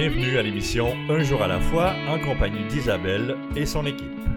Bienvenue à l'émission Un jour à la fois en compagnie d'Isabelle et son équipe.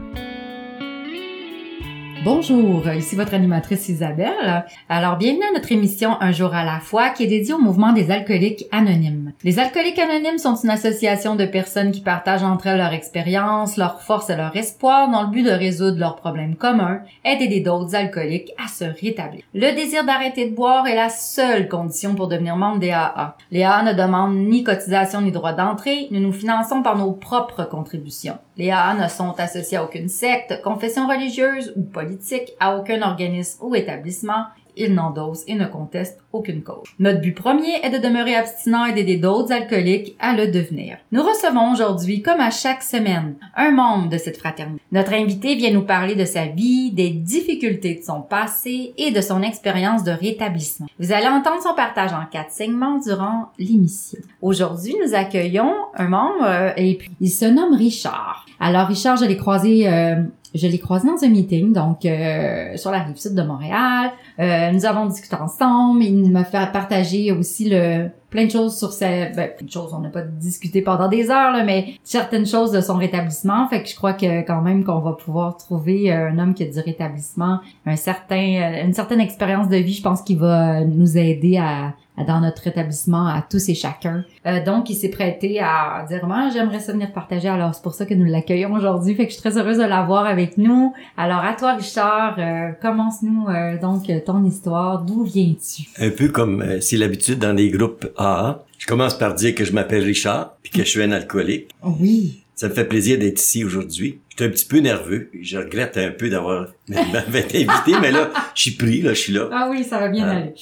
Bonjour, ici votre animatrice Isabelle. Alors, bienvenue à notre émission Un jour à la fois qui est dédiée au mouvement des alcooliques anonymes. Les alcooliques anonymes sont une association de personnes qui partagent entre elles leur expérience, leur force et leur espoir dans le but de résoudre leurs problèmes communs, aider d'autres alcooliques à se rétablir. Le désir d'arrêter de boire est la seule condition pour devenir membre des AA. Les AA ne demandent ni cotisation ni droit d'entrée, nous nous finançons par nos propres contributions. Les AA ne sont associés à aucune secte, confession religieuse ou politique, à aucun organisme ou établissement. Ils n'endossent et ne contestent aucune cause. Notre but premier est de demeurer abstinent et d'aider d'autres alcooliques à le devenir. Nous recevons aujourd'hui, comme à chaque semaine, un membre de cette fraternité. Notre invité vient nous parler de sa vie, des difficultés de son passé et de son expérience de rétablissement. Vous allez entendre son partage en quatre segments durant l'émission. Aujourd'hui, nous accueillons un membre euh, et puis il se nomme Richard. Alors Richard, je l'ai croisé euh, je l'ai croisé dans un meeting, donc euh, sur la rive sud de Montréal. Euh, nous avons discuté ensemble. Il m'a fait partager aussi le plein de choses sur sa... Ben, plein de choses, on n'a pas discuté pendant des heures, là, mais certaines choses de son rétablissement. Fait que je crois que quand même qu'on va pouvoir trouver un homme qui a du rétablissement, un certain, une certaine expérience de vie, je pense qu'il va nous aider à dans notre établissement à tous et chacun. Euh, donc, il s'est prêté à dire moi j'aimerais ça venir partager. Alors, c'est pour ça que nous l'accueillons aujourd'hui. Fait que je suis très heureuse de l'avoir avec nous. Alors, à toi, Richard, euh, commence-nous euh, donc ton histoire. D'où viens-tu? Un peu comme c'est l'habitude dans des groupes AA. Je commence par dire que je m'appelle Richard puis que je suis un alcoolique. Oui. Ça me fait plaisir d'être ici aujourd'hui. J'étais un petit peu nerveux. Je regrette un peu d'avoir été invité, mais là, je suis pris, là, je suis là. Ah oui, ça va bien aller.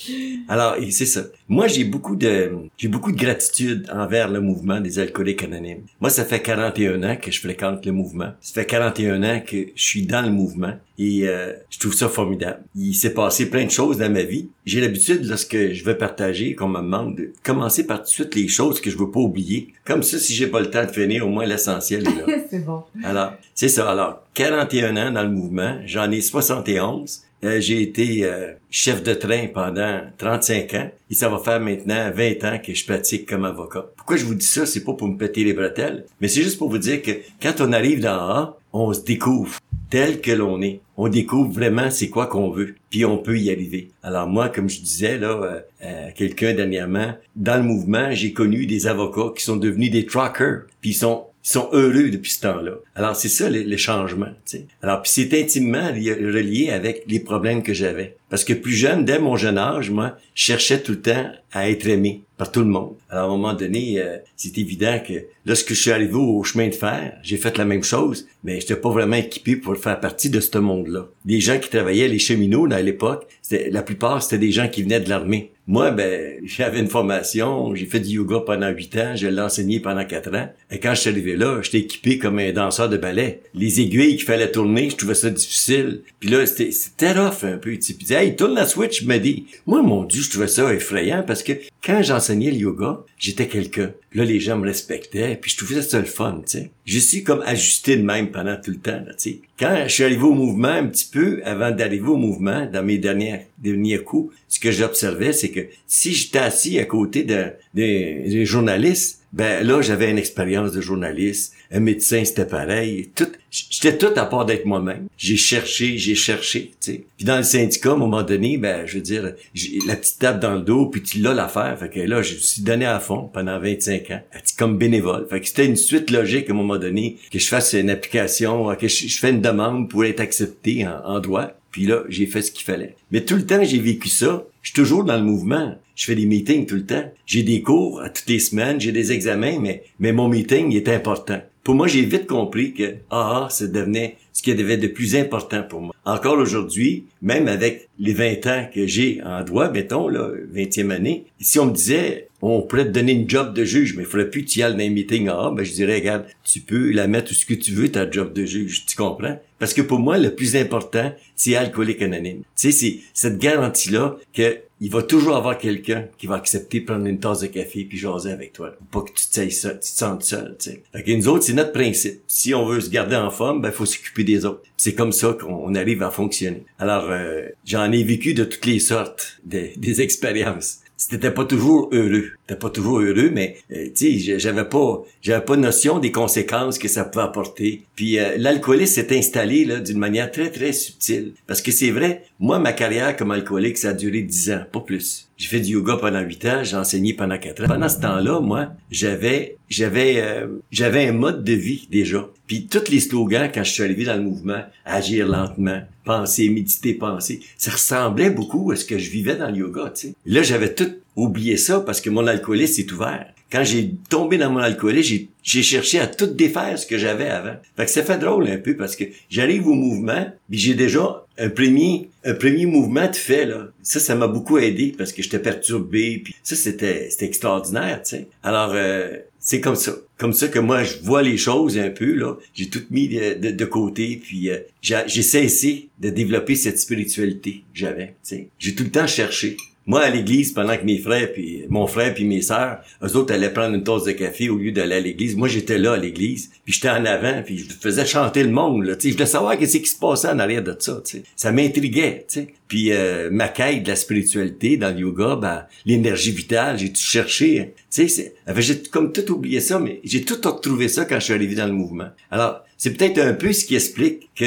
Alors, c'est ça. Moi, j'ai beaucoup de, j'ai beaucoup de gratitude envers le mouvement des alcooliques anonymes. Moi, ça fait 41 ans que je fréquente le mouvement. Ça fait 41 ans que je suis dans le mouvement et euh, je trouve ça formidable. Il s'est passé plein de choses dans ma vie. J'ai l'habitude, lorsque je veux partager, qu'on me demande de commencer par tout de suite les choses que je veux pas oublier. Comme ça, si j'ai pas le temps de finir, au moins l'essentiel est là. c'est bon. Alors, c'est ça. Alors, 41 ans dans le mouvement, j'en ai 71. Euh, j'ai été euh, chef de train pendant 35 ans et ça va faire maintenant 20 ans que je pratique comme avocat. Pourquoi je vous dis ça, c'est pas pour me péter les bretelles, mais c'est juste pour vous dire que quand on arrive dans A, on se découvre tel que l'on est. On découvre vraiment c'est quoi qu'on veut, puis on peut y arriver. Alors moi, comme je disais là, euh, quelqu'un dernièrement, dans le mouvement, j'ai connu des avocats qui sont devenus des truckers, puis ils sont ils sont heureux depuis ce temps-là. Alors c'est ça le, changement. Tu Alors puis c'est intimement relié avec les problèmes que j'avais. Parce que plus jeune, dès mon jeune âge, moi, cherchais tout le temps à être aimé par tout le monde. Alors à un moment donné, euh, c'est évident que lorsque je suis arrivé au chemin de fer, j'ai fait la même chose, mais j'étais pas vraiment équipé pour faire partie de ce monde-là. Les gens qui travaillaient les cheminots dans l'époque, la plupart c'était des gens qui venaient de l'armée. Moi, ben, j'avais une formation, j'ai fait du yoga pendant huit ans, je l'ai enseigné pendant quatre ans. Et quand je suis arrivé là, j'étais équipé comme un danseur de ballet. Les aiguilles qu'il fallait tourner, je trouvais ça difficile. Puis là, c'était, rough un peu. Tu sais. hey, tourne la switch, me dit. Moi, mon Dieu, je trouvais ça effrayant parce que quand j'enseignais le yoga, j'étais quelqu'un. Là, les gens me respectaient, puis je trouvais ça le fun, tu sais. Je suis comme ajusté de même pendant tout le temps, tu sais. Quand je suis arrivé au mouvement un petit peu, avant d'arriver au mouvement, dans mes derniers, derniers coups, ce que j'observais, c'est que si j'étais assis à côté d'un des journalistes, ben là, j'avais une expérience de journaliste. Un médecin, c'était pareil. Tout, j'étais tout à part d'être moi-même. J'ai cherché, j'ai cherché, tu sais. Puis dans le syndicat, à un moment donné, ben, je veux dire, la petite tape dans le dos, puis tu l'as l'affaire. Fait que là, je me suis donné à fond pendant 25 ans, comme bénévole. Fait que c'était une suite logique à un moment donné que je fasse une application, que je, fais une demande pour être accepté en, en droit. Puis là, j'ai fait ce qu'il fallait. Mais tout le temps, j'ai vécu ça. Je suis toujours dans le mouvement. Je fais des meetings tout le temps. J'ai des cours à toutes les semaines, j'ai des examens, mais, mais mon meeting est important. Pour moi, j'ai vite compris que ah, ça devenait ce qui devait de plus important pour moi. Encore aujourd'hui, même avec les 20 ans que j'ai en droit, mettons, là, 20e année, si on me disait, on pourrait te donner une job de juge, mais il faudrait plus que tu y ailles dans un meeting ah, ben je dirais, regarde, tu peux la mettre où ce que tu veux, ta job de juge, tu comprends? Parce que pour moi, le plus important, c'est alcoolique anonyme. Tu sais, c'est cette garantie-là que il va toujours avoir quelqu'un qui va accepter prendre une tasse de café puis jaser avec toi. Pas que tu te, seul, tu te sentes seul, tu sais. Fait que nous autres, c'est notre principe. Si on veut se garder en forme, ben, faut s'occuper des autres. C'est comme ça qu'on arrive à fonctionner. Alors, euh, j'en ai vécu de toutes les sortes, des, des expériences. C'était pas toujours heureux. C'était pas toujours heureux, mais euh, tu j'avais pas, j'avais pas notion des conséquences que ça pouvait apporter. Puis euh, s'est installé là d'une manière très très subtile. Parce que c'est vrai, moi ma carrière comme alcoolique ça a duré dix ans, pas plus. J'ai fait du yoga pendant huit ans, j'ai enseigné pendant quatre ans. Pendant ce temps-là, moi, j'avais j'avais euh, j'avais un mode de vie déjà. Puis tous les slogans quand je suis arrivé dans le mouvement, agir lentement, penser, méditer, penser, ça ressemblait beaucoup à ce que je vivais dans le yoga. Là, j'avais tout oublié ça parce que mon alcoolisme est ouvert. Quand j'ai tombé dans mon alcoolisme, j'ai cherché à tout défaire ce que j'avais avant. Fait que ça fait drôle un peu parce que j'arrive au mouvement, puis j'ai déjà un premier un premier mouvement de fait là. Ça ça m'a beaucoup aidé parce que j'étais perturbé puis ça c'était c'était extraordinaire, tu sais. Alors euh, c'est comme ça. Comme ça que moi, je vois les choses un peu, là. J'ai tout mis de, de, côté, puis euh, j'ai cessé de développer cette spiritualité que j'avais, J'ai tout le temps cherché. Moi, à l'église, pendant que mes frères, puis mon frère, puis mes sœurs, eux autres allaient prendre une tasse de café au lieu d'aller à l'église. Moi, j'étais là à l'église, puis j'étais en avant, puis je faisais chanter le monde. Là, je voulais savoir qu'est-ce qui se passait en arrière de ça. Ça m'intriguait. Puis euh, ma quête de la spiritualité dans le yoga, ben, l'énergie vitale, j'ai tout cherché. Tu sais, j'ai comme tout oublié ça, mais j'ai tout retrouvé ça quand je suis arrivé dans le mouvement. Alors, c'est peut-être un peu ce qui explique que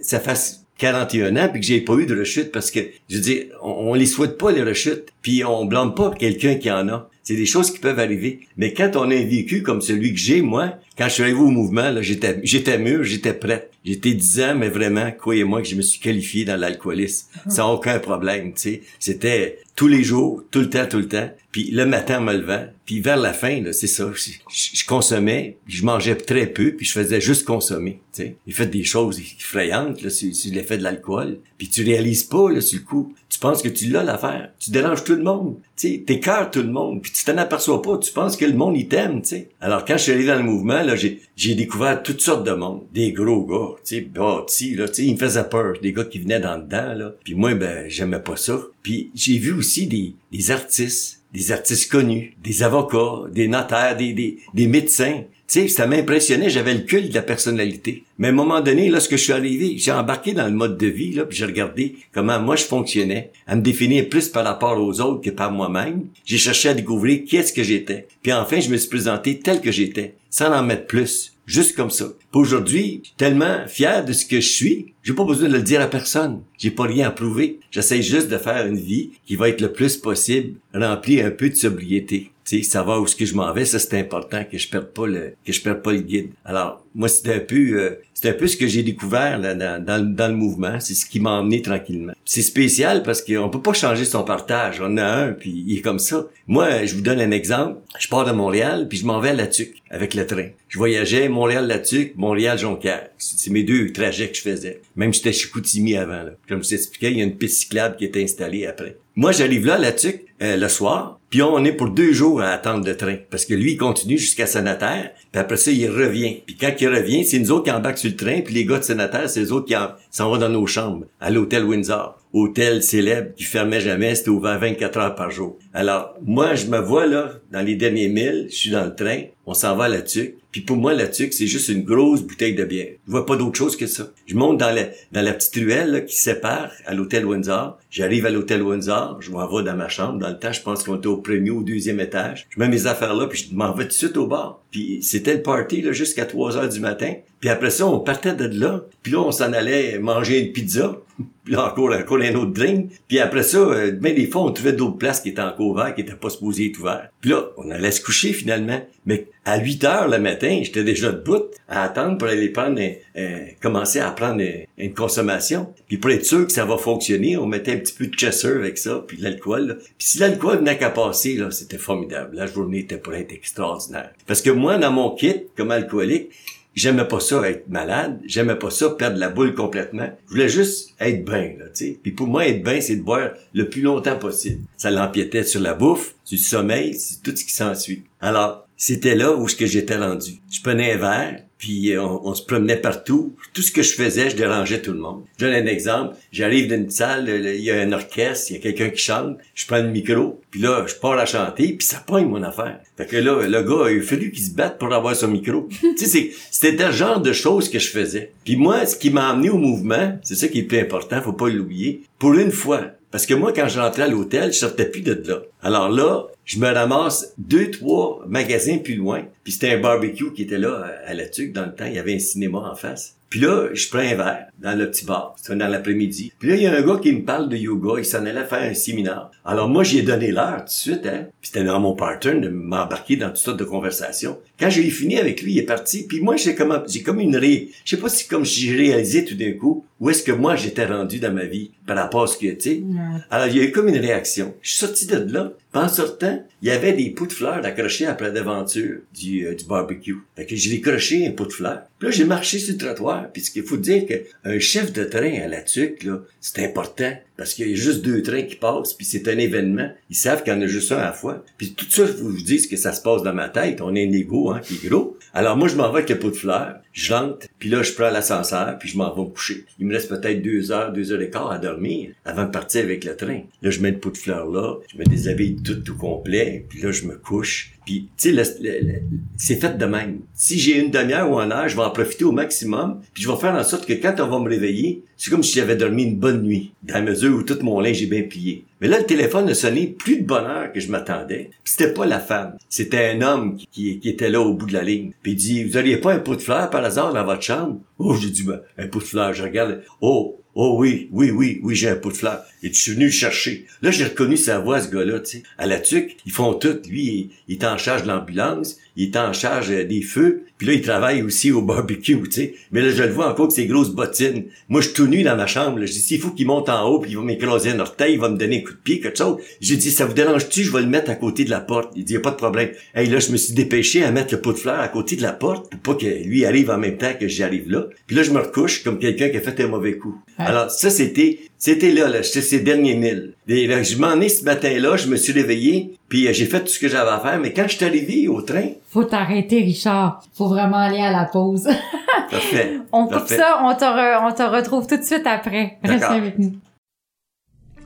ça fasse 41 ans puis que j'ai pas eu de rechute parce que je veux dire on, on les souhaite pas les rechutes puis on blâme pas quelqu'un qui en a c'est des choses qui peuvent arriver mais quand on a un vécu comme celui que j'ai moi quand je suis arrivé au mouvement là j'étais j'étais mûr j'étais prêt j'étais 10 ans mais vraiment croyez-moi que je me suis qualifié dans l'alcoolisme sans aucun problème tu sais c'était tous les jours, tout le temps, tout le temps. Puis le matin, me levant. Puis vers la fin, là, c'est ça. Je, consommais, je mangeais très peu, puis je faisais juste consommer. Tu sais, j'ai fait des choses effrayantes là, sur, sur l'effet de l'alcool. Puis tu réalises pas là, sur le coup. Tu penses que tu l'as l'affaire. Tu déranges tout le monde. Tu t'écœures tout le monde. Puis tu t'en aperçois pas. Tu penses que le monde il t'aime. Tu. Alors quand je suis allé dans le mouvement, là, j'ai j'ai découvert toutes sortes de monde. Des gros gars, tu sais, bâtis, là, tu sais, ils me faisaient peur. Des gars qui venaient dans le dedans, là. Puis moi, ben, j'aimais pas ça. Puis j'ai vu aussi des, artistes, des artistes connus, des avocats, des notaires, des, des médecins. Tu sais, ça m'impressionnait, j'avais le culte de la personnalité. Mais à un moment donné, lorsque je suis arrivé, j'ai embarqué dans le mode de vie, là, j'ai regardé comment moi je fonctionnais, à me définir plus par rapport aux autres que par moi-même. J'ai cherché à découvrir qui est-ce que j'étais. Puis enfin, je me suis présenté tel que j'étais, sans en mettre plus. Juste comme ça. aujourd'hui, tellement fier de ce que je suis, j'ai pas besoin de le dire à personne. J'ai pas rien à prouver. J'essaie juste de faire une vie qui va être le plus possible remplie un peu de sobriété. Sais, savoir où ce que je m'en vais, ça c'est important que je perde pas le que je perde pas le guide. Alors moi c'était un peu euh, c'est un peu ce que j'ai découvert là, dans, dans, dans, le mouvement. C'est ce qui m'a emmené tranquillement. C'est spécial parce qu'on peut pas changer son partage. On a un, puis il est comme ça. Moi, je vous donne un exemple. Je pars de Montréal, puis je m'en vais à La Tuque avec le train. Je voyageais Montréal-La Tuque, Montréal-Jonquière. C'est mes deux trajets que je faisais. Même j'étais chez Coutimi avant. Là. Comme je t'expliquais, il y a une piste cyclable qui était installée après. Moi, j'arrive là, La Tuque, euh, le soir, puis on est pour deux jours à attendre le train. Parce que lui, il continue jusqu'à Sanataire, puis après ça, il revient. Puis quand il revient, c'est nous autres qui embarquent sur le train, puis les gars de Sanataire, c'est les autres qui s'en vont dans nos chambres, à l'hôtel Windsor. Hôtel célèbre qui fermait jamais, c'était ouvert 24 heures par jour. Alors, moi, je me vois là, dans les derniers milles, je suis dans le train, on s'en va à la tuque, puis pour moi, la tuque, c'est juste une grosse bouteille de bière. Je vois pas d'autre chose que ça. Je monte dans la, dans la petite ruelle qui sépare à l'hôtel Windsor. J'arrive à l'hôtel Windsor, je m'en vais dans ma chambre. Dans le temps, je pense qu'on était au premier ou au deuxième étage. Je mets mes affaires là, puis je m'en vais tout de suite au bar. Puis c'était le party là jusqu'à 3 heures du matin. Puis après ça, on partait de là. Puis là, on s'en allait manger une pizza. Puis là, encore, encore un autre drink. Puis après ça, euh, ben, des fois, on trouvait d'autres places qui étaient encore ouvertes, qui étaient pas supposées être ouvertes. Puis là, on allait se coucher finalement. Mais à 8 heures le matin, j'étais déjà debout à attendre pour aller prendre, euh, commencer à prendre une consommation. Puis pour être sûr que ça va fonctionner, on mettait un petit peu de chaser avec ça, puis de l'alcool. Puis si l'alcool venait qu'à passer, là, c'était formidable. La journée était pour être extraordinaire. Parce que moi, dans mon kit, comme alcoolique, J'aimais pas ça être malade, j'aimais pas ça perdre la boule complètement. Je voulais juste être bien, là, tu sais. Puis pour moi, être bien, c'est de boire le plus longtemps possible. Ça l'empiétait sur la bouffe, sur le sommeil, sur tout ce qui s'ensuit. Alors, c'était là où ce que j'étais rendu. Je prenais un verre, puis euh, on, se promenait partout. Tout ce que je faisais, je dérangeais tout le monde. Je donne un exemple. J'arrive dans une salle, il y a un orchestre, il y a quelqu'un qui chante, je prends le micro, puis là, je pars à chanter, puis ça pogne mon affaire. Fait que là, le gars, il a fallu qu'il se batte pour avoir son micro. tu sais, c'était le genre de choses que je faisais. Puis moi, ce qui m'a amené au mouvement, c'est ça qui est plus important, faut pas l'oublier. Pour une fois, Parce que moi, quand je rentrais à l'hôtel, je sortais plus de là. Alors là, je me ramasse deux, trois magasins plus loin. Puis c'était un barbecue qui était là à la Tuque dans le temps. Il y avait un cinéma en face. Puis là, je prends un verre dans le petit bar. C'était dans l'après-midi. Puis là, il y a un gars qui me parle de yoga. Il s'en allait faire un séminaire. Alors moi, j'ai donné l'heure tout de suite. Hein? Puis c'était dans mon pattern de m'embarquer dans toutes sortes de conversations. Quand j'ai fini avec lui, il est parti. Puis moi, j'ai comme, j'ai comme une ré... Je sais pas si comme j'ai réalisé tout d'un coup où est-ce que moi j'étais rendu dans ma vie par rapport à ce que, tu sais? Alors, il y a eu comme une réaction. Je suis sorti de là. En sortant, il y avait des pots de fleurs accrochés après l'aventure du, euh, du barbecue. Fait que j'ai décroché un pot de fleurs. Puis là, j'ai marché sur le trottoir. Puis ce qu'il faut dire qu'un chef de train à la tuque, là, c'est important. Parce qu'il y a juste deux trains qui passent, puis c'est un événement. Ils savent qu'il y en a juste un à la fois. Puis tout ça, je vous dis que ça se passe dans ma tête. On a un ego hein, qui est gros. Alors moi, je m'en vais avec le pot de fleurs. Je rentre, puis là, je prends l'ascenseur, puis je m'en vais me coucher. Il me reste peut-être deux heures, deux heures et quart à dormir avant de partir avec le train. Là, je mets le pot de fleurs là, je me déshabille tout, tout complet, puis là, je me couche. Puis, tu sais, c'est fait de même. Si j'ai une demi-heure ou une heure, je vais en profiter au maximum, puis je vais faire en sorte que quand on va me réveiller, c'est comme si j'avais dormi une bonne nuit, dans la mesure où tout mon linge est bien plié. Mais là, le téléphone a sonné plus de bonne heure que je m'attendais. Puis c'était pas la femme, c'était un homme qui, qui, était là au bout de la ligne. Puis il dit, vous auriez pas un pot de fleurs par hasard dans votre chambre? Oh, j'ai dit, ben, un pot de fleurs, je regarde. Oh, Oh oui, oui, oui, oui, j'ai un pot de fleurs. Et tu suis venu le chercher? Là, j'ai reconnu sa voix, ce gars-là, tu sais. À la tuque, ils font tout. Lui, il, est en charge de l'ambulance, il est en charge euh, des feux, puis là, il travaille aussi au barbecue, tu sais. Mais là, je le vois encore avec ses grosses bottines. Moi, je suis tout nu dans ma chambre. Là. Je dis, s'il faut qu'il monte en haut, puis il va m'écraser un orteil, il va me donner un coup de pied, quelque chose. J'ai dit, ça vous dérange-tu? Je vais le mettre à côté de la porte. Il dit, a pas de problème. Hey, là, je me suis dépêché à mettre le pot de fleurs à côté de la porte pour pas que lui arrive en même temps que j'y arrive là. Puis là, je me recouche comme quelqu'un qui a fait un mauvais coup. Alors, ça, c'était c'était là, là, c'était ces derniers milles. Et là, je m'en ai ce matin-là, je me suis réveillé, puis euh, j'ai fait tout ce que j'avais à faire. Mais quand je suis arrivé au train... Faut t'arrêter, Richard. Faut vraiment aller à la pause. Parfait. on coupe ça, on te, on te retrouve tout de suite après. Reste avec nous.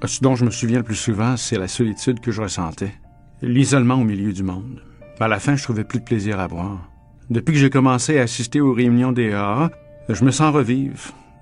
Ce dont je me souviens le plus souvent, c'est la solitude que je ressentais. L'isolement au milieu du monde. À la fin, je trouvais plus de plaisir à boire. Depuis que j'ai commencé à assister aux réunions des AA, je me sens revivre.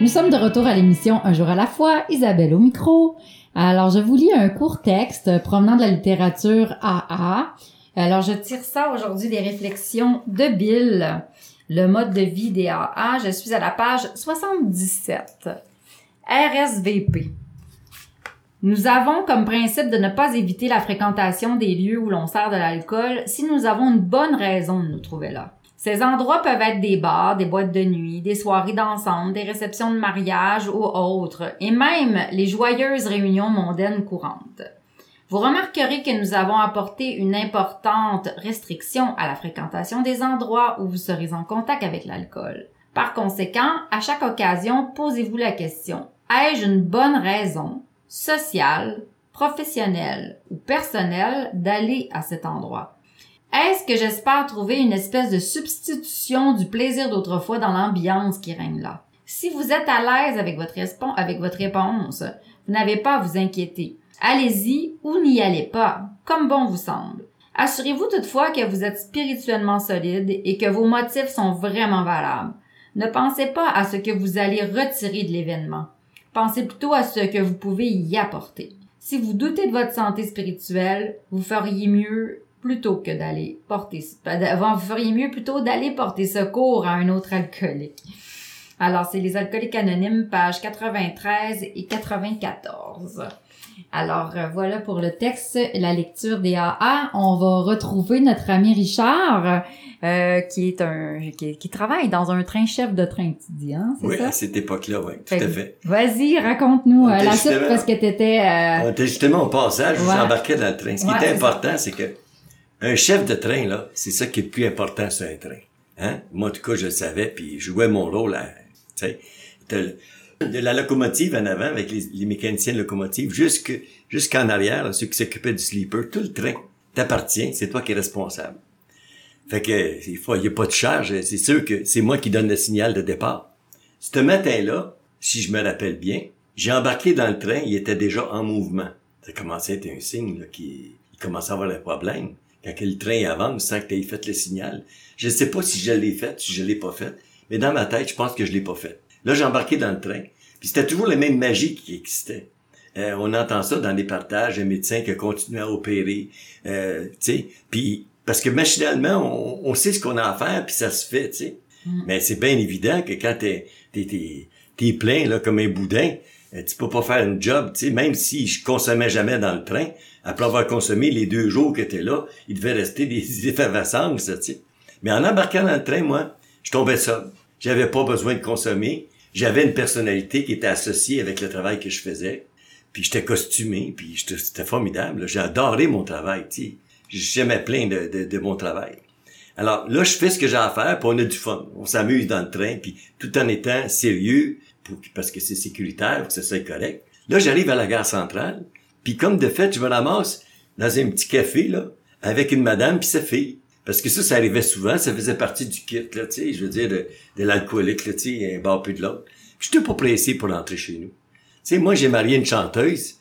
Nous sommes de retour à l'émission Un jour à la fois, Isabelle au micro. Alors, je vous lis un court texte provenant de la littérature AA. Alors, je tire ça aujourd'hui des réflexions de Bill, le mode de vie des AA. Je suis à la page 77. RSVP. Nous avons comme principe de ne pas éviter la fréquentation des lieux où l'on sert de l'alcool si nous avons une bonne raison de nous trouver là. Ces endroits peuvent être des bars, des boîtes de nuit, des soirées dansante, des réceptions de mariage ou autres, et même les joyeuses réunions mondaines courantes. Vous remarquerez que nous avons apporté une importante restriction à la fréquentation des endroits où vous serez en contact avec l'alcool. Par conséquent, à chaque occasion, posez-vous la question, ai-je une bonne raison sociale, professionnelle ou personnelle d'aller à cet endroit? Est-ce que j'espère trouver une espèce de substitution du plaisir d'autrefois dans l'ambiance qui règne là? Si vous êtes à l'aise avec votre, avec votre réponse, vous n'avez pas à vous inquiéter. Allez-y ou n'y allez pas, comme bon vous semble. Assurez-vous toutefois que vous êtes spirituellement solide et que vos motifs sont vraiment valables. Ne pensez pas à ce que vous allez retirer de l'événement. Pensez plutôt à ce que vous pouvez y apporter. Si vous doutez de votre santé spirituelle, vous feriez mieux plutôt que d'aller porter, vous feriez mieux plutôt d'aller porter secours à un autre alcoolique. Alors, c'est les alcooliques anonymes, pages 93 et 94. Alors, euh, voilà pour le texte, la lecture des AA. On va retrouver notre ami Richard, euh, qui est un qui, travaille dans un train chef de train, tu dis, hein? Oui, ça? à cette époque-là, oui, tout à fait. Vas-y, raconte-nous euh, la suite parce que t'étais... Euh... On était justement au passage, ouais. j'embarquais dans le train. Ce qui était important, c'est que un chef de train, là, c'est ça qui est le plus important sur un train. Hein? Moi, en tout cas, je le savais, puis je jouais mon rôle à, De la locomotive en avant, avec les, mécaniciens de locomotive, jusque, jusqu'en arrière, ceux qui s'occupaient du sleeper, tout le train t'appartient, c'est toi qui es responsable. Fait que, il faut, il y a pas de charge, c'est sûr que c'est moi qui donne le signal de départ. Ce matin-là, si je me rappelle bien, j'ai embarqué dans le train, il était déjà en mouvement. Ça commençait à être un signe, là, qu'il il commençait à avoir des problèmes. Quand le train avance sans que tu aies fait le signal. Je sais pas si je l'ai fait, si je l'ai pas fait, mais dans ma tête, je pense que je l'ai pas fait. Là, j'ai embarqué dans le train, puis c'était toujours la même magie qui existait. Euh, on entend ça dans des partages, un médecin qui a continué à opérer, euh, tu sais, puis parce que machinalement, on, sait ce qu'on a à faire, puis ça se fait, tu sais. Mm. Mais c'est bien évident que quand t'es t'es t'es plein là comme un boudin, tu peux pas faire une job, tu sais. Même si je consommais jamais dans le train, après avoir consommé les deux jours que t'es là, il devait rester des effervescences, tu sais. Mais en embarquant dans le train, moi, je tombais ça. J'avais pas besoin de consommer. J'avais une personnalité qui était associée avec le travail que je faisais. Puis j'étais costumé, puis c'était formidable. J'ai adoré mon travail, tu sais. J'aimais plein de, de, de, mon travail. Alors là, je fais ce que j'ai à faire, puis on a du fun. On s'amuse dans le train, puis tout en étant sérieux, pour, parce que c'est sécuritaire, que ça soit correct. Là, j'arrive à la gare centrale, puis comme de fait, je me ramasse dans un petit café, là, avec une madame puis sa fille. Parce que ça, ça arrivait souvent, ça faisait partie du kit, là, tu sais, je veux dire, de, l'alcoolique, là, tu sais, un bar plus de l'autre. Je j'étais pas pressé pour rentrer chez nous. Tu sais, moi, j'ai marié une chanteuse,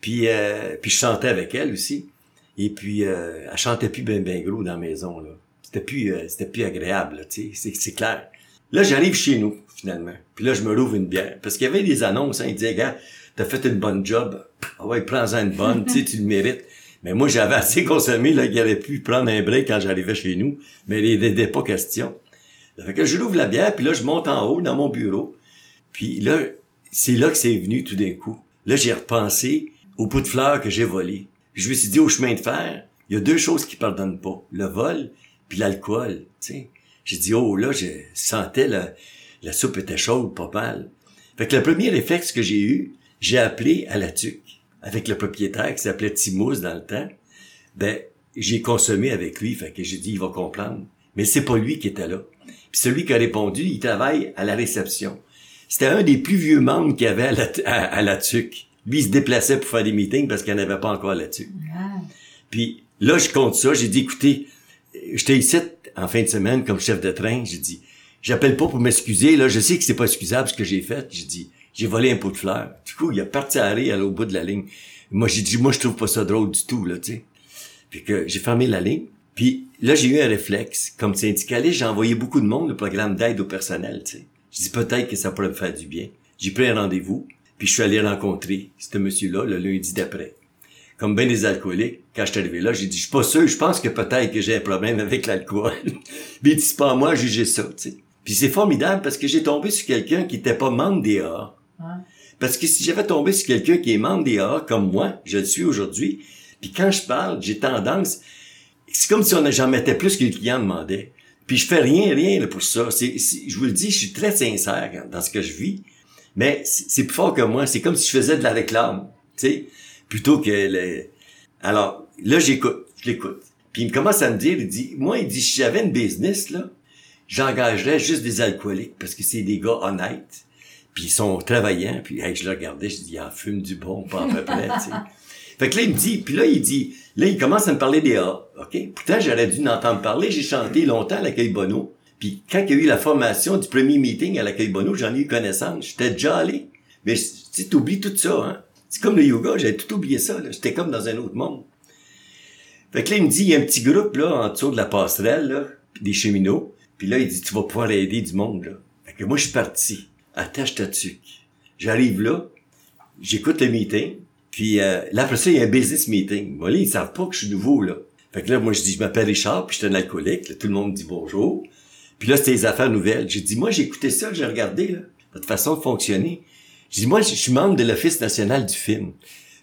puis, euh, puis je chantais avec elle aussi. Et puis, euh, elle chantait plus ben ben gros dans la maison, là. C'était plus, euh, c'était plus agréable, tu sais, c'est clair. Là, j'arrive chez nous, finalement. Puis là, je me rouvre une bière. Parce qu'il y avait des annonces, hein, ils disaient, gars, t'as fait une bonne job. Ah ouais, prends-en une bonne, tu sais, tu le mérites. Mais moi, j'avais assez consommé, là, qu'il aurait pu prendre un break quand j'arrivais chez nous. Mais il n'était pas question. Fait que je rouvre la bière, puis là, je monte en haut dans mon bureau. Puis là, c'est là que c'est venu tout d'un coup. Là, j'ai repensé au pot de fleurs que j'ai volé. Je me suis dit, au chemin de fer, il y a deux choses qui pardonnent pas. Le vol, puis l'alcool, tu sais. J'ai dit, oh, là, je sentais la, la soupe était chaude, pas mal. Fait que le premier réflexe que j'ai eu, j'ai appelé à la tuque avec le propriétaire qui s'appelait Timous dans le temps, ben j'ai consommé avec lui, fait que j'ai dit il va comprendre. Mais c'est pas lui qui était là. Puis celui qui a répondu, il travaille à la réception. C'était un des plus vieux membres qu'il y avait à la, TUC. Lui, il se déplaçait pour faire des meetings parce qu'il n'y en avait pas encore à la TUC. Puis là, je compte ça. J'ai dit, écoutez, j'étais ici en fin de semaine comme chef de train. J'ai dit, j'appelle pas pour m'excuser. Là, je sais que c'est pas excusable ce que j'ai fait. J'ai dit, j'ai volé un pot de fleurs. Du coup, il a parti à aller au bout de la ligne. Moi, j'ai dit, moi, je trouve pas ça drôle du tout, là, tu sais. Puis que j'ai fermé la ligne. Puis là, j'ai eu un réflexe. Comme syndicaliste, j'ai envoyé beaucoup de monde le programme d'aide au personnel, tu sais. Je dis peut-être que ça pourrait me faire du bien. J'ai pris un rendez-vous, puis je suis allé rencontrer ce monsieur-là le lundi d'après. Comme bien des alcooliques, quand je suis arrivé là, j'ai dit, je suis pas sûr, je pense que peut-être que j'ai un problème avec l'alcool. Mais il dit, pas à moi juger ça. Puis c'est formidable parce que j'ai tombé sur quelqu'un qui était pas membre des A. Parce que si j'avais tombé sur quelqu'un qui est membre des AA comme moi, je le suis aujourd'hui, puis quand je parle, j'ai tendance, c'est comme si on j'en mettais plus que le client demandait. Puis je fais rien, rien pour ça. C'est, je vous le dis, je suis très sincère dans ce que je vis, mais c'est plus fort que moi. C'est comme si je faisais de la réclame, tu sais, plutôt que le... Alors là, j'écoute, je l'écoute. Puis il commence à me dire, il dit, moi, il dit, si j'avais une business là, j'engagerais juste des alcooliques parce que c'est des gars honnêtes puis ils sont travaillants, puis je le regardais, je dis, il en fume du bon, pas à peu près, tu sais. Fait que là, il me dit, puis là, il dit, là, il commence à me parler des A, OK? Pourtant, j'aurais dû n'entendre parler, j'ai chanté longtemps à l'accueil Bono. Puis quand il y a eu la formation du premier meeting à l'accueil Bono, j'en ai eu connaissance, j'étais déjà allé. Mais tu t'oublies tout ça, hein? C'est comme le yoga, j'avais tout oublié ça, là. J'étais comme dans un autre monde. Fait que là, il me dit, il y a un petit groupe, là, en dessous de la passerelle, là, des cheminots. Puis là, il dit, tu vas pouvoir aider du monde, là. Fait que moi, je suis parti attache ta tuque. J'arrive là, j'écoute le meeting, puis euh, là, après ça, il y a un business meeting. Moi, là, ils savent pas que je suis nouveau, là. Fait que là, moi, je dis, je m'appelle Richard, puis je suis un alcoolique. tout le monde dit bonjour. Puis là, c'était les affaires nouvelles. J'ai dit, moi, j'ai écouté ça, j'ai regardé, là, votre façon de fonctionner. J'ai dit, moi, je suis membre de l'Office national du film.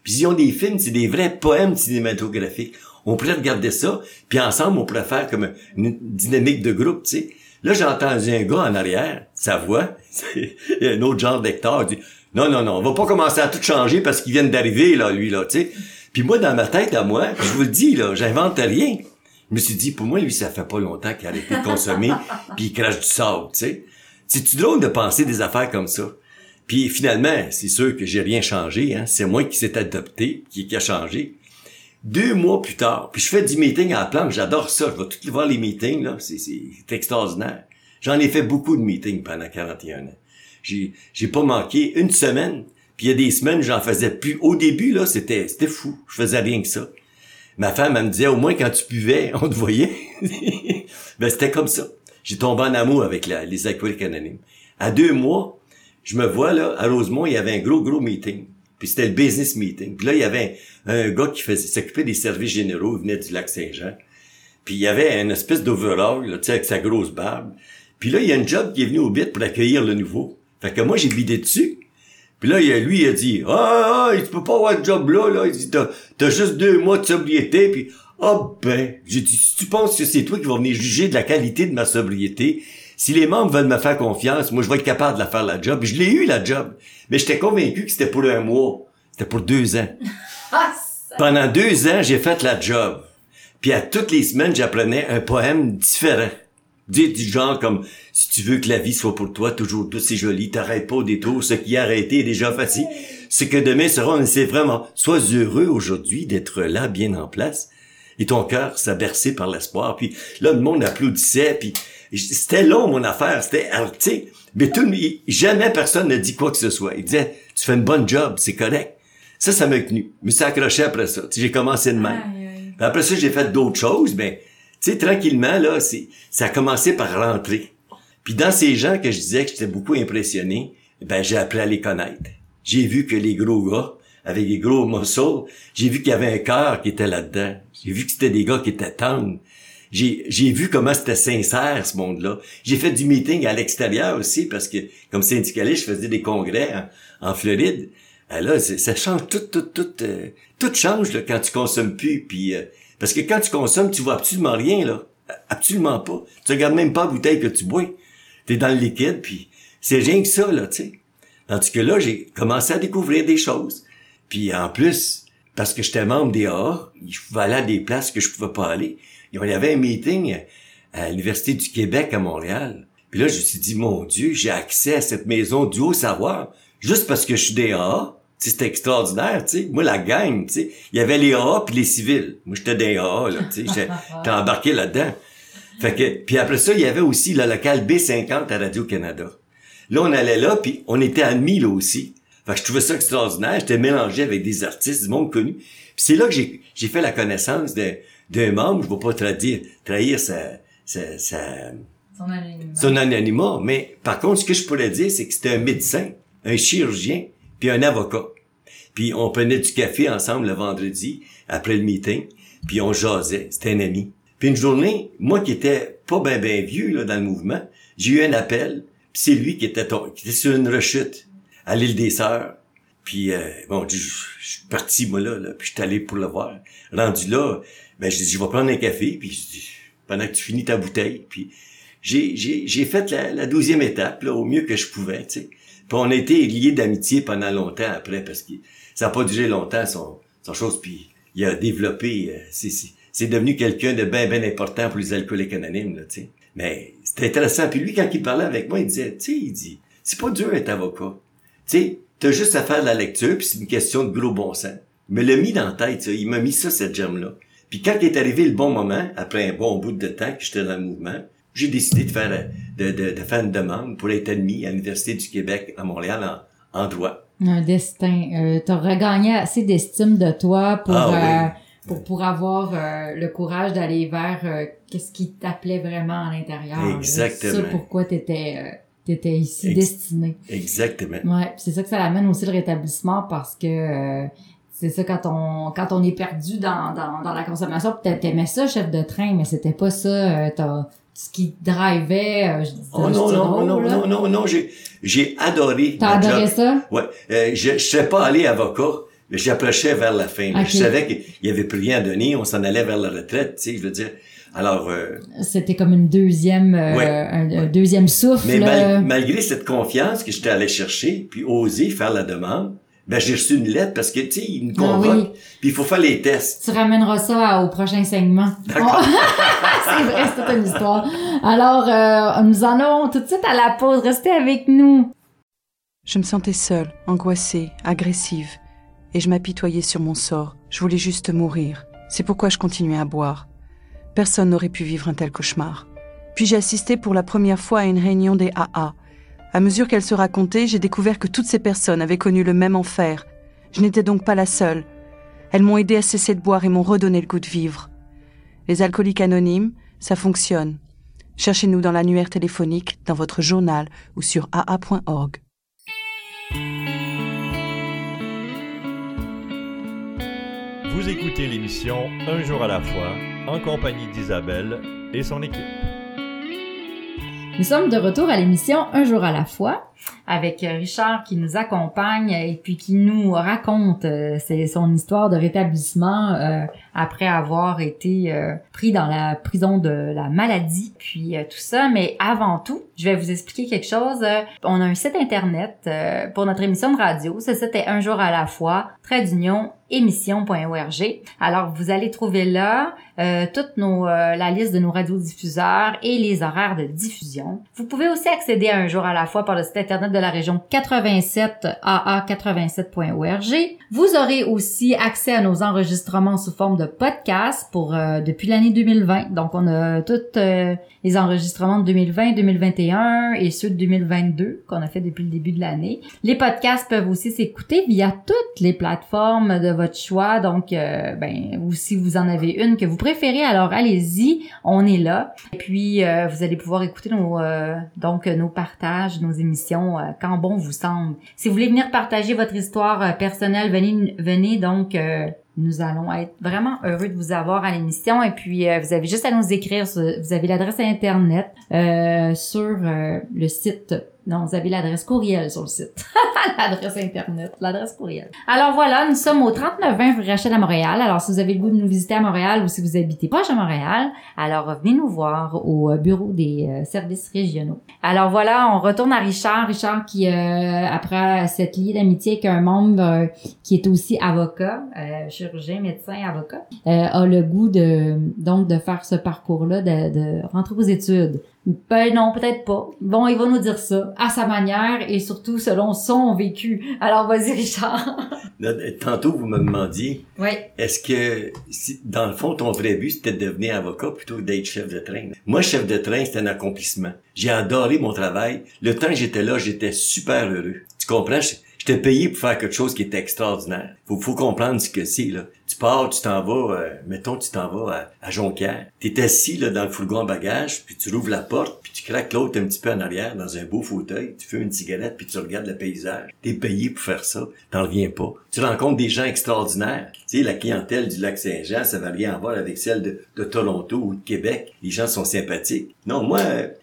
Puis ils ont des films, c'est des vrais poèmes cinématographiques. On pourrait regarder ça, puis ensemble, on pourrait faire comme une dynamique de groupe, tu sais. Là, j'ai entendu un gars en arrière, sa voix, a un autre genre d'acteur, dit Non, non, non, on va pas commencer à tout changer parce qu'il vient d'arriver, là, lui, là, tu sais. Puis moi, dans ma tête à moi, je vous le dis, là, j'invente rien. Je me suis dit, pour moi, lui, ça fait pas longtemps qu'il a arrêté de consommer, puis il crache du sable, tu sais. C'est-tu drôle de penser des affaires comme ça? Puis finalement, c'est sûr que j'ai rien changé. Hein. C'est moi qui s'est adopté, qui, qui a changé. Deux mois plus tard, puis je fais du meeting à la planche, j'adore ça, je vais tout voir les meetings, là, c'est, c'est extraordinaire. J'en ai fait beaucoup de meetings pendant 41 ans. J'ai, j'ai pas manqué une semaine, puis il y a des semaines, j'en faisais plus. Au début, là, c'était, c'était fou, je faisais rien que ça. Ma femme, elle me disait, au moins quand tu buvais, on te voyait. ben, c'était comme ça. J'ai tombé en amour avec les alcooliques anonymes. À deux mois, je me vois, là, à Rosemont, il y avait un gros, gros meeting. Puis c'était le business meeting. Puis là, il y avait un, gars qui faisait s'occupait des services généraux, il venait du lac Saint-Jean. Puis il y avait une espèce d'overall, tu sais, avec sa grosse barbe. Puis là, il y a un job qui est venu au bit pour accueillir le nouveau. Fait que moi, j'ai bidé dessus. Puis là, lui, il a dit, ah, ah, tu peux pas avoir de job là, là. Il dit, t'as, t'as juste deux mois de sobriété. Puis, ah ben, j'ai dit, si tu penses que c'est toi qui vas venir juger de la qualité de ma sobriété, si les membres veulent me faire confiance, moi, je vais être capable de la faire la job. Je l'ai eu, la job. Mais j'étais convaincu que c'était pour un mois. C'était pour deux ans. Ah, Pendant deux ans, j'ai fait la job. Puis à toutes les semaines, j'apprenais un poème différent. Dit du genre comme si tu veux que la vie soit pour toi toujours douce et jolie, t'arrêtes pas au détour, ce qui est arrêté est déjà facile. Ce que demain sera, c'est vraiment. Sois heureux aujourd'hui d'être là, bien en place. Et ton cœur s'est bercé par l'espoir. Puis là, le monde applaudissait. Puis c'était long, mon affaire. C'était, tu sais, mais tout, jamais personne ne dit quoi que ce soit. Il disait, tu fais une bonne job, c'est correct. Ça, ça m'a tenu. Mais ça accroché après ça. J'ai commencé de même. Après ça, j'ai fait d'autres choses, mais tu sais, tranquillement, là, c'est, ça a commencé par rentrer. Puis dans ces gens que je disais que j'étais beaucoup impressionné, ben j'ai appris à les connaître. J'ai vu que les gros gars, avec les gros muscles, j'ai vu qu'il y avait un cœur qui était là-dedans. J'ai vu que c'était des gars qui étaient tendres j'ai, vu comment c'était sincère, ce monde-là. J'ai fait du meeting à l'extérieur aussi, parce que, comme syndicaliste, je faisais des congrès en, Floride. Ben là, ça change tout, tout, tout, euh, tout change là, quand tu consommes plus. Puis, euh, parce que quand tu consommes, tu vois absolument rien, là. Absolument pas. Tu regardes même pas la bouteille que tu bois. T'es dans le liquide, puis c'est rien que ça, là, tu sais. Tandis que là, j'ai commencé à découvrir des choses. Puis en plus, parce que j'étais membre des AA, je pouvais aller à des places que je pouvais pas aller il y avait un meeting à l'Université du Québec à Montréal. Puis là, je me suis dit, mon Dieu, j'ai accès à cette maison du haut savoir juste parce que je suis des AA. C'était extraordinaire, tu sais. Moi, la gang, tu sais. Il y avait les AA puis les civils. Moi, j'étais des AA, là, tu sais. J'étais embarqué là-dedans. Fait que, puis après ça, il y avait aussi le local B50 à Radio-Canada. Là, on allait là, puis on était amis, là aussi. Fait que je trouvais ça extraordinaire. J'étais mélangé avec des artistes du monde connu. Puis c'est là que j'ai fait la connaissance de, d'un membre, je ne vais pas trahir, trahir sa, sa, son, anonymat. son anonymat. Mais par contre, ce que je pourrais dire, c'est que c'était un médecin, un chirurgien, puis un avocat. Puis on prenait du café ensemble le vendredi, après le meeting, puis on jasait. C'était un ami. Puis une journée, moi qui étais pas ben ben vieux là, dans le mouvement, j'ai eu un appel, puis c'est lui qui était, qui était sur une rechute à l'île des Sœurs. Puis euh, bon, je, suis parti moi là, là puis je suis allé pour le voir. Rendu là, ben je dis je vais prendre un café puis je dis, pendant que tu finis ta bouteille puis j'ai j'ai j'ai fait la, la douzième étape là au mieux que je pouvais tu sais. Puis on a été liés d'amitié pendant longtemps après parce que ça a pas duré longtemps son son chose puis il a développé euh, c'est c'est devenu quelqu'un de bien bien important pour les alcooliques anonymes là tu sais. Mais c'était intéressant. Puis lui quand il parlait avec moi il disait tu sais il dit c'est pas dur d'être avocat. Tu sais t'as juste à faire de la lecture puis c'est une question de gros bon sens. Me l'a mis dans la tête il m'a mis ça cette germe là puis quand est arrivé le bon moment, après un bon bout de temps que j'étais dans le mouvement, j'ai décidé de faire de, de, de, faire une demande pour être admis à l'Université du Québec à Montréal en, en droit. Un destin. Euh, tu as regagné assez d'estime de toi pour, ah euh, pour, pour avoir euh, le courage d'aller vers euh, qu'est-ce qui t'appelait vraiment à l'intérieur. Exactement. C'est pourquoi tu étais, étais ici destiné. Exactement. Ouais, c'est ça que ça amène aussi le rétablissement parce que c'est ça quand on quand on est perdu dans, dans, dans la consommation peut-être t'aimais ça chef de train mais c'était pas ça euh, ce qui drivait euh, je oh non non, non non non non j'ai j'ai adoré t'as adoré ça? Ouais euh, je je sais pas aller avocat mais j'approchais vers la fin je savais qu'il y avait plus rien à donner on s'en allait vers la retraite tu sais je veux dire. Alors euh, c'était comme une deuxième euh, un, deuxième souffle mais malgré cette confiance que j'étais allé chercher puis oser faire la demande ben j'ai reçu une lettre parce que tu sais il me ah convoque puis il faut faire les tests. Tu ramèneras ça au prochain segment. D'accord. c'est vrai, c'est toute une histoire. Alors euh, nous en allons tout de suite à la pause. Restez avec nous. Je me sentais seule, angoissée, agressive, et je m'apitoyais sur mon sort. Je voulais juste mourir. C'est pourquoi je continuais à boire. Personne n'aurait pu vivre un tel cauchemar. Puis j'ai assisté pour la première fois à une réunion des AA. À mesure qu'elle se racontait, j'ai découvert que toutes ces personnes avaient connu le même enfer. Je n'étais donc pas la seule. Elles m'ont aidé à cesser de boire et m'ont redonné le goût de vivre. Les alcooliques anonymes, ça fonctionne. Cherchez-nous dans l'annuaire téléphonique, dans votre journal ou sur aa.org. Vous écoutez l'émission Un jour à la fois en compagnie d'Isabelle et son équipe. Nous sommes de retour à l'émission Un jour à la fois avec Richard qui nous accompagne et puis qui nous raconte euh, son histoire de rétablissement euh, après avoir été euh, pris dans la prison de la maladie puis tout ça mais avant tout je vais vous expliquer quelque chose on a un site internet pour notre émission de radio ce site est un jour à la fois trait d'union émission.org. Alors, vous allez trouver là euh, toute nos, la liste de nos radiodiffuseurs et les horaires de diffusion. Vous pouvez aussi accéder à un jour à la fois par le site de la région 87 AA87.org. Vous aurez aussi accès à nos enregistrements sous forme de podcast pour euh, depuis l'année 2020. Donc on a toutes euh, les enregistrements de 2020, 2021 et ceux de 2022 qu'on a fait depuis le début de l'année. Les podcasts peuvent aussi s'écouter via toutes les plateformes de votre choix. Donc, euh, ben, ou si vous en avez une que vous préférez, alors allez-y, on est là. Et puis, vous allez pouvoir écouter nos, donc nos partages, nos émissions quand bon vous semble. Si vous voulez venir partager votre histoire personnelle, venez, venez donc nous allons être vraiment heureux de vous avoir à l'émission et puis euh, vous avez juste à nous écrire. Vous avez l'adresse internet euh, sur euh, le site non, vous avez l'adresse courriel sur le site. l'adresse Internet, l'adresse courriel. Alors voilà, nous sommes au 3920 rue Rachel à Montréal. Alors si vous avez le goût de nous visiter à Montréal ou si vous habitez proche à Montréal, alors venez nous voir au euh, bureau des euh, services régionaux. Alors voilà, on retourne à Richard. Richard qui, euh, après cette liée d'amitié avec un membre qui est aussi avocat, chirurgien, médecin, avocat, a le goût de donc de faire ce parcours-là, de, de rentrer aux études. Ben non, peut-être pas. Bon, il va nous dire ça à sa manière et surtout selon son vécu. Alors vas-y Richard. tantôt vous me demandiez, oui. est-ce que dans le fond ton vrai but c'était de devenir avocat plutôt que d'être chef de train? Moi chef de train c'était un accomplissement. J'ai adoré mon travail. Le temps que j'étais là, j'étais super heureux. Tu comprends? J'étais payé pour faire quelque chose qui était extraordinaire. Faut, faut comprendre ce que c'est, là. Tu pars, tu t'en vas, euh, mettons, tu t'en vas à, à Jonquière. T'es assis, là, dans le fourgon à bagages, puis tu rouvres la porte, puis tu craques l'autre un petit peu en arrière, dans un beau fauteuil, tu fais une cigarette, puis tu regardes le paysage. T'es payé pour faire ça. T'en reviens pas. Tu rencontres des gens extraordinaires. Tu sais, la clientèle du lac Saint-Jean, ça va rien voir avec celle de, de Toronto ou de Québec. Les gens sont sympathiques. Non, moi,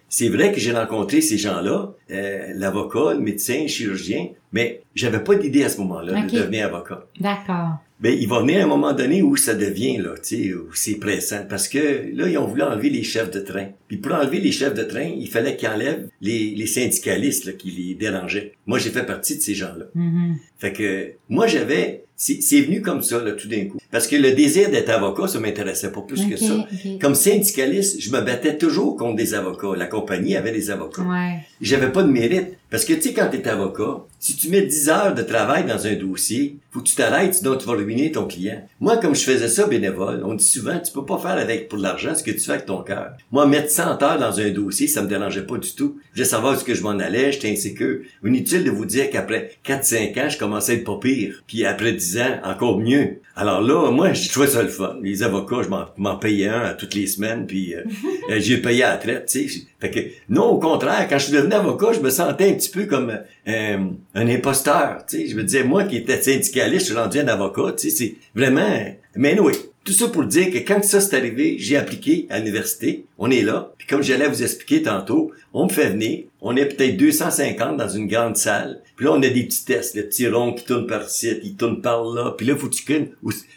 c'est vrai que j'ai rencontré ces gens-là, euh, l'avocat, le médecin, le chirurgien, mais j'avais pas d'idée à ce moment-là de devenir avocat. D'accord. Ben, il va venir un moment donné où ça devient, là, tu sais, où c'est pressant. Parce que, là, ils ont voulu enlever les chefs de train. Puis pour enlever les chefs de train, il fallait qu'ils enlèvent les, les syndicalistes, là, qui les dérangeaient. Moi, j'ai fait partie de ces gens-là. Mm-hmm. Fait que, moi, j'avais, c'est venu comme ça, là, tout d'un coup. Parce que le désir d'être avocat, ça m'intéressait pas plus que ça. Comme syndicaliste, je me battais toujours contre des avocats. La compagnie avait des avocats. Ouais. J'avais pas de mérite. Parce que, tu sais, quand t'es avocat, si tu mets 10 heures de travail dans un dossier, faut que tu t'arrêtes, sinon tu vas ruiner ton client. Moi, comme je faisais ça bénévole, on dit souvent, tu peux pas faire avec pour l'argent ce que tu fais avec ton cœur. Moi, mettre 100 heures dans un dossier, ça me dérangeait pas du tout. Je voulais savoir ce que je m'en allais, j'étais insécure. Inutile de vous dire qu'après 4-5 ans, je commençais à être pas pire. Puis après 10 ans, encore mieux. Alors là, moi, j'ai trouvé ça le fun. Les avocats, je m'en payais un à toutes les semaines, puis euh, euh, j'ai payé à la traite, tu sais. Fait que, non, au contraire, quand je suis devenu avocat, je me sentais un petit peu comme euh, un imposteur, tu sais. Je me disais, moi qui étais syndicaliste, je suis rendu un avocat, tu sais, c'est vraiment... Mais oui, tout ça pour dire que quand ça s'est arrivé, j'ai appliqué à l'université. On est là. Puis comme j'allais vous expliquer tantôt, on me fait venir. On est peut-être 250 dans une grande salle. Puis là, on a des petits tests. Le petit rond qui tourne par ici, qui tourne par là. Puis là, faut que tu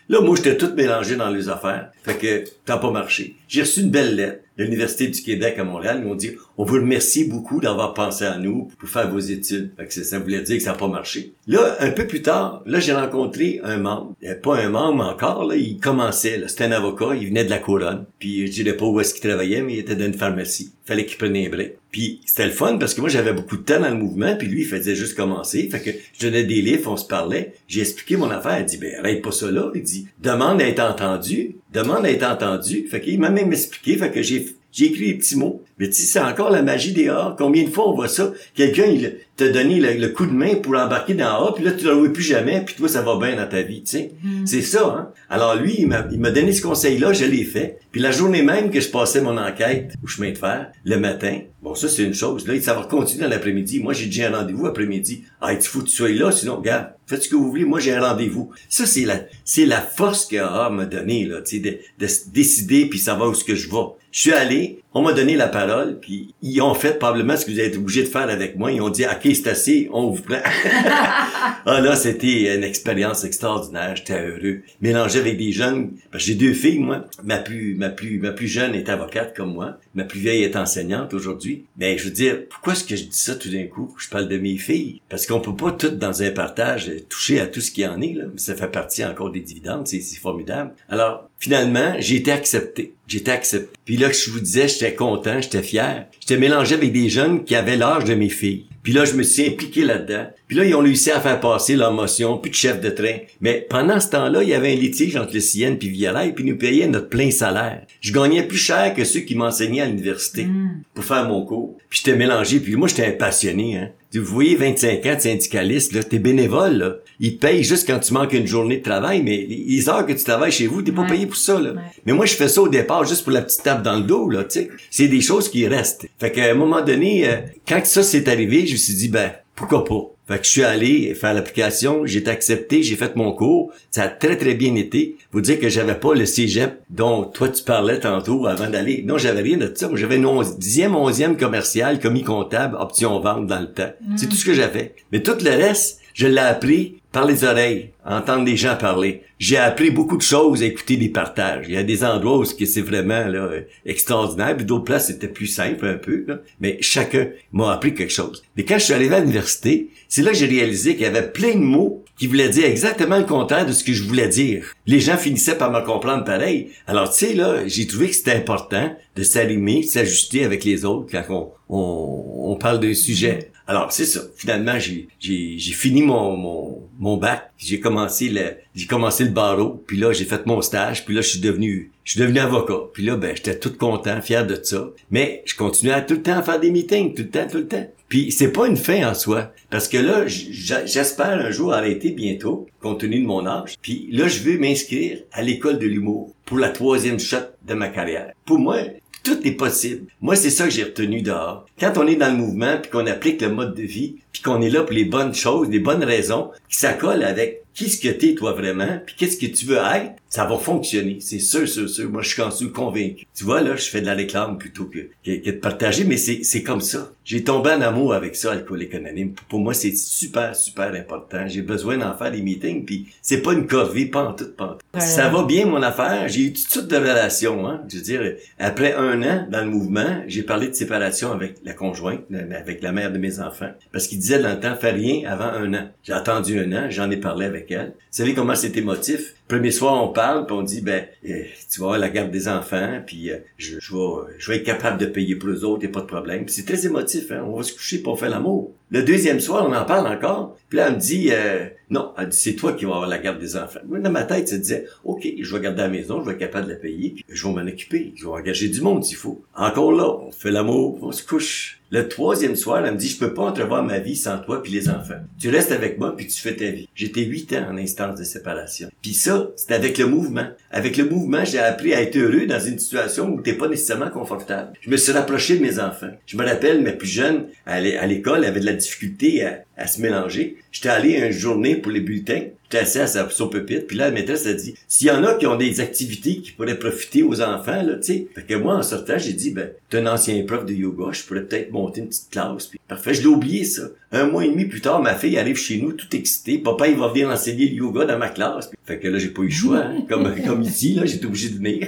Là, moi, j'étais tout mélangé dans les affaires. Fait que n'a pas marché. J'ai reçu une belle lettre l'Université du Québec à Montréal. Ils m'ont dit, on vous remercie beaucoup d'avoir pensé à nous pour faire vos études. Fait que ça voulait dire que ça n'a pas marché. Là, un peu plus tard, là, j'ai rencontré un membre. Pas un membre encore, là. Il commençait, là. C'était un avocat. Il venait de la couronne. Puis je dirais pas où est-ce qu'il travaillait, mais il était dans une pharmacie. Fallait qu'il prenne un break. Puis c'était le fun parce que moi j'avais beaucoup de temps dans le mouvement, puis lui il faisait juste commencer. Fait que je donnais des livres, on se parlait. J'ai expliqué mon affaire. Il dit ben arrête pas ça là. Il dit demande à être entendu, demande à être entendu. Fait qu'il m'a même expliqué. Fait que j'ai j'ai écrit des petits mots. Mais tu sais, c'est encore la magie des A. Combien de fois on voit ça? Quelqu'un, il t'a donné le, coup de main pour embarquer dans A, puis là, tu le vois plus jamais, puis toi, ça va bien dans ta vie, tu sais. Mm. C'est ça, hein? Alors lui, il m'a, il m'a donné ce conseil-là, je l'ai fait. Puis la journée même que je passais mon enquête au chemin de fer, le matin, bon, ça, c'est une chose. Là, ça va continuer dans l'après-midi. Moi, j'ai déjà un rendez-vous après-midi. Ah, il faut que tu sois là, sinon, regarde, faites ce que vous voulez, moi, j'ai un rendez-vous. Ça, c'est la, c'est la force que A m'a donné, là, tu sais, de, de décider puis savoir où ce que je vais. Je suis allé, on m'a donné la parole, puis ils ont fait probablement ce que vous avez été obligé de faire avec moi. Ils ont dit, OK, c'est assez, on vous prend. ah là, c'était une expérience extraordinaire. J'étais heureux. Mélanger avec des jeunes. Parce que j'ai deux filles, moi. Ma plus, ma plus, ma plus jeune est avocate comme moi. Ma plus vieille est enseignante aujourd'hui. Mais je veux dire, pourquoi est-ce que je dis ça tout d'un coup? Je parle de mes filles. Parce qu'on peut pas tout dans un partage toucher à tout ce qui en est, là. Ça fait partie encore des dividendes. C'est formidable. Alors, finalement, j'ai été accepté. J'étais accepté. Puis là, je vous disais, j'étais content, j'étais fier. J'étais mélangé avec des jeunes qui avaient l'âge de mes filles. Puis là, je me suis impliqué là-dedans. Puis là, ils ont réussi à faire passer leur motion, puis de chef de train. Mais pendant ce temps-là, il y avait un litige entre le CN puis Violet, puis ils nous payaient notre plein salaire. Je gagnais plus cher que ceux qui m'enseignaient à l'université Mm. pour faire mon cours. Puis j'étais mélangé, puis moi, j'étais un passionné. Hein. Vous voyez, 25 ans de syndicaliste, là, t'es bénévole, là. Ils te payent juste quand tu manques une journée de travail, mais les heures que tu travailles chez vous, t'es pas Ouais. payé pour ça, là. Ouais. Mais moi, je fais ça au départ juste pour la petite tape dans le dos, là, tu sais. C'est des choses qui restent. Fait qu'à un moment donné, euh, quand ça s'est arrivé, je me suis dit, ben, pourquoi pas? Fait que je suis allé faire l'application, j'ai été accepté, j'ai fait mon cours. Ça a très, très bien été. Vous dire que j'avais pas le cégep dont toi tu parlais tantôt avant d'aller. Non, j'avais rien de ça. Moi, j'avais une 11, 10e, 11e commercial, commis comptable, option vente dans le temps. C'est tout ce que j'avais. Mais tout le reste, je l'ai appris par les oreilles, entendre des gens parler. J'ai appris beaucoup de choses à écouter des partages. Il y a des endroits où c'est vraiment là, extraordinaire, puis d'autres places c'était plus simple un peu. là. Mais chacun m'a appris quelque chose. Mais quand je suis arrivé à l'université, c'est là que j'ai réalisé qu'il y avait plein de mots qui voulaient dire exactement le contraire de ce que je voulais dire. Les gens finissaient par me comprendre pareil. Alors tu sais là, j'ai trouvé que c'était important de s'allumer, de s'ajuster avec les autres quand on, on, on parle d'un sujet. Alors c'est ça. Finalement, j'ai fini mon bac. J'ai commencé le j'ai commencé le barreau. Puis là, j'ai fait mon stage. Puis là, je suis devenu je suis devenu avocat. Puis là, ben j'étais tout content, fier de ça. Mais je continuais à tout le temps à faire des meetings, tout le temps, tout le temps. Puis c'est pas une fin en soi, parce que là, j'espère un jour arrêter bientôt, compte tenu de mon âge. Puis là, je veux m'inscrire à l'école de l'humour pour la troisième shot de ma carrière. Pour moi, tout est possible. Moi, c'est ça que j'ai retenu dehors. Quand on est dans le mouvement, puis qu'on applique le mode de vie, puis qu'on est là pour les bonnes choses, les bonnes raisons, qui s'accolent avec qui ce que t'es toi vraiment, puis qu'est-ce que tu veux être, ça va fonctionner. C'est sûr, sûr, sûr. Moi, je suis quand même convaincu. Tu vois, là, je fais de la réclame plutôt que, que, que de partager, mais c'est, c'est comme ça. J'ai tombé en amour avec ça, Alcoolique Anonyme. Pour moi, c'est super, super important. J'ai besoin d'en faire des meetings, puis c'est pas une corvée, pas en tout, pas en tout. Ouais. Ça va bien, mon affaire. J'ai eu toutes sortes de relations, hein. Je veux dire, après un an dans le mouvement, j'ai parlé de séparation avec la conjointe, avec la mère de mes enfants. Parce qu'il disait dans le temps, fais rien avant un an. J'ai attendu un an, j'en ai parlé avec elle. Vous savez comment c'est émotif? Premier soir, on parle, puis on dit, ben, euh, tu vas avoir la garde des enfants, puis euh, je, je, vais, je vais être capable de payer pour eux autres, a pas de problème. C'est très émotif, hein? On va se coucher pour faire l'amour. Le deuxième soir, on en parle encore. Puis là, elle me dit, euh, non, elle dit, c'est toi qui vas avoir la garde des enfants. Moi, dans ma tête, ça disait, OK, je vais garder la maison, je vais être capable de la payer, puis je vais m'en occuper. Je vais engager du monde s'il faut. Encore là, on fait l'amour, on se couche. Le troisième soir, elle me dit, je peux pas entrevoir ma vie sans toi puis les enfants. Tu restes avec moi puis tu fais ta vie. J'étais huit ans en instance de séparation. Puis ça, c'est avec le mouvement. Avec le mouvement, j'ai appris à être heureux dans une situation où t'es pas nécessairement confortable. Je me suis rapproché de mes enfants. Je me rappelle, mes plus jeunes, à l'é- à l'école, avaient de la difficulté à, à se mélanger. J'étais allé une journée pour les bulletins. J'étais assis à sa, son pupitre, puis là, la maîtresse a dit, s'il y en a qui ont des activités qui pourraient profiter aux enfants, là, tu sais. Fait que moi, en sortant, j'ai dit, ben, t'es un ancien prof de yoga, je pourrais peut-être monter une petite classe. Puis, parfait, je l'ai oublié, ça. Un mois et demi plus tard, ma fille arrive chez nous, toute excitée. Papa, il va venir enseigner le yoga dans ma classe. Puis, fait que là, j'ai pas eu le choix, hein. comme, comme ici, là, j'étais obligé de venir.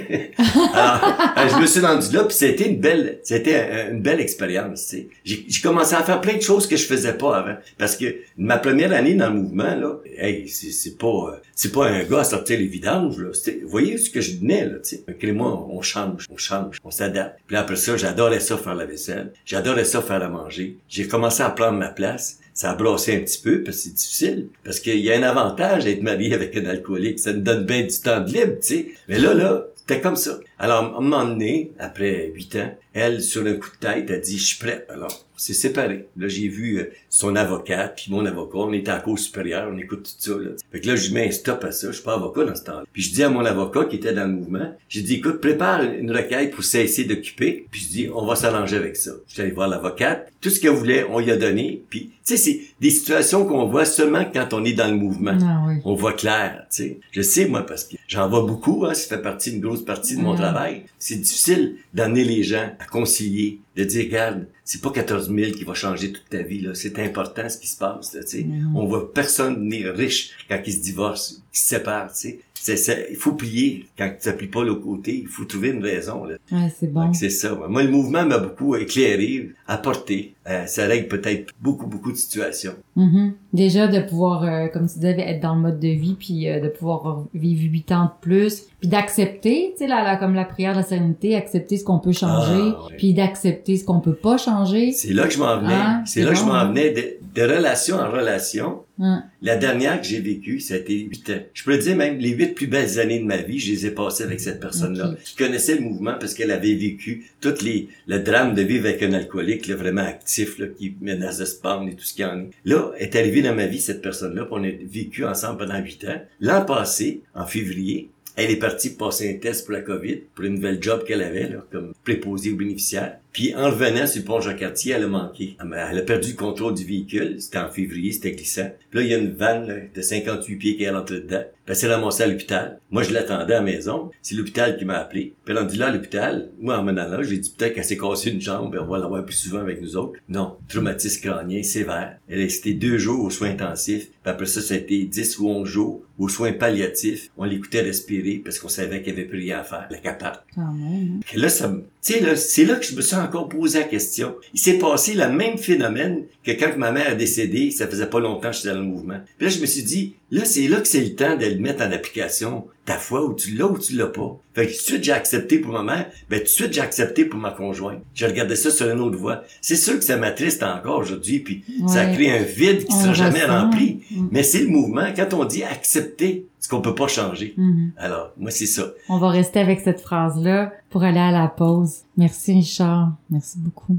Alors, euh, je me suis rendu là, puis c'était une belle, c'était une belle expérience, tu sais. J'ai j'ai commencé à faire plein de choses que je faisais pas avant. Parce que ma première année dans le mouvement, là, hey, c'est, pas, euh, c'est pas un gars à sortir les vidanges, là. Vous voyez ce que je venais, là, tu sais. moi, on change, on change, on s'adapte. Puis après ça, j'adorais ça faire la vaisselle. J'adorais ça faire à manger. J'ai commencé à prendre ma place ça a brassé un petit peu parce que c'est difficile. Parce qu'il y a un avantage d'être marié avec un alcoolique. Ça nous donne bien du temps de libre, tu sais. Mais là, là, c'était comme ça. Alors, à un moment donné, après huit ans, elle, sur un coup de tête, a dit, je suis prête. Alors, on s'est séparés. Là, j'ai vu euh, son avocat, puis mon avocat. On était à cause supérieure, on écoute tout ça. Là. Fait que là, je mets un stop à ça. Je suis pas avocat dans ce temps-là. Puis je dis à mon avocat qui était dans le mouvement, j'ai dit, écoute, prépare une requête pour cesser d'occuper. Puis je dis, on va s'arranger avec ça. Je suis allé voir l'avocate. Tout ce qu'elle voulait, on lui a donné. Puis, tu sais, c'est des situations qu'on voit seulement quand on est dans le mouvement. Ah oui. On voit clair, tu sais. Je sais, moi, parce que j'en vois beaucoup, hein, ça fait partie d'une grosse partie de mon Mm. travail. C'est difficile d'amener les gens à concilier, de dire, regarde, c'est pas 14 000 qui va changer toute ta vie, là. C'est important ce qui se passe, là, tu sais. Mm. On voit personne devenir riche quand ils se divorcent, qu'ils se séparent, tu sais. Il faut plier quand ça plie pas l'autre côté. Il faut trouver une raison, là. Ouais, c'est bon. C'est ça. Moi, le mouvement m'a beaucoup éclairé, apporté. Euh, ça règle peut-être beaucoup, beaucoup de situations. Mhm. Déjà de pouvoir, euh, comme tu disais, être dans le mode de vie, puis euh, de pouvoir vivre huit ans de plus, puis d'accepter, tu sais, là, là, comme la prière de la sérénité, accepter ce qu'on peut changer, Ah, ouais. puis d'accepter ce qu'on peut pas changer. C'est là que je m'en venais. Ah, c'est là que je m'en venais de, relation en relation. Hein. La dernière que j'ai vécue, ça a été huit ans. Je peux dire même les huit plus belles années de ma vie, je les ai passées avec cette personne-là, Ok. qui connaissait le mouvement parce qu'elle avait vécu toutes les le drame de vivre avec un alcoolique, là, vraiment actif, là, qui menace de se pendre et tout ce qu'il y en est. Là, est arrivée dans ma vie cette personne-là, on a vécu ensemble pendant huit ans. L'an passé, en février, elle est partie passer un test pour la COVID, pour une nouvelle job qu'elle avait, là, comme préposée aux bénéficiaires. Puis en revenant sur le pont Jacques-Cartier, elle a manqué. Elle a- elle a perdu le contrôle du véhicule. C'était en février, c'était glissant. Puis là, il y a une vanne de 58 pieds qui est rentrée dedans. Puis elle ramassée à l'hôpital. Moi, je l'attendais à la maison. C'est l'hôpital qui m'a appelé. Puis elle a dit là à l'hôpital. Moi, en menant là, j'ai dit peut-être qu'elle s'est cassée une jambe. On va l'avoir plus souvent avec nous autres. Non, traumatisme crânien sévère. Elle est restée deux jours aux soins intensifs. Puis après ça, ça a été 10 ou 11 jours aux soins palliatifs. On l'écoutait respirer parce qu'on savait qu'il n'y avait plus rien à faire. La capable. Hein. Là, ça. Tu sais, c'est là que je me suis encore posé la question. Il s'est passé le même phénomène que quand ma mère a décédé, ça faisait pas longtemps que j'étais dans le mouvement. Puis là, je me suis dit, là, c'est là que c'est le temps de le mettre en application. Ta foi, ou tu l'as ou tu l'as pas. Fait que tout de suite, j'ai accepté pour ma mère, ben tout de suite, j'ai accepté pour ma conjointe. J'ai regardé ça sur une autre voie. C'est sûr que ça m'attriste encore aujourd'hui, puis ça crée un vide qui On sera jamais rempli. Mm. Mais c'est le mouvement. Quand on dit accepter ce qu'on peut pas changer. Mhm. Alors, moi, c'est ça. On va rester avec cette phrase-là pour aller à la pause. Merci Richard. Merci beaucoup.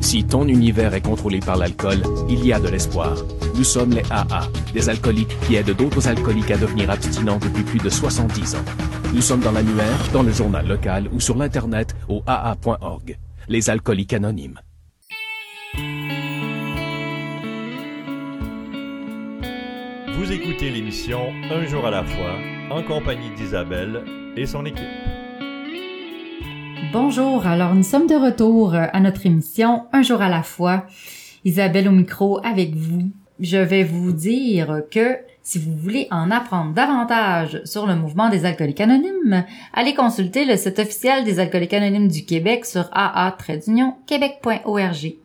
Si ton univers est contrôlé par l'alcool, il y a de l'espoir. Nous sommes les AA, des alcooliques qui aident d'autres alcooliques à devenir abstinents depuis plus de 70 ans. Nous sommes dans l'annuaire, dans le journal local ou sur l'Internet au aa.org. Les alcooliques anonymes. Vous écoutez l'émission Un jour à la fois en compagnie d'Isabelle et son équipe. Bonjour, alors nous sommes de retour euh, à notre émission Un jour à la fois. Isabelle au micro avec vous. Je vais vous dire que si vous voulez en apprendre davantage sur le mouvement des alcooliques anonymes, allez consulter le site officiel des alcooliques anonymes du Québec sur aa-québec.org.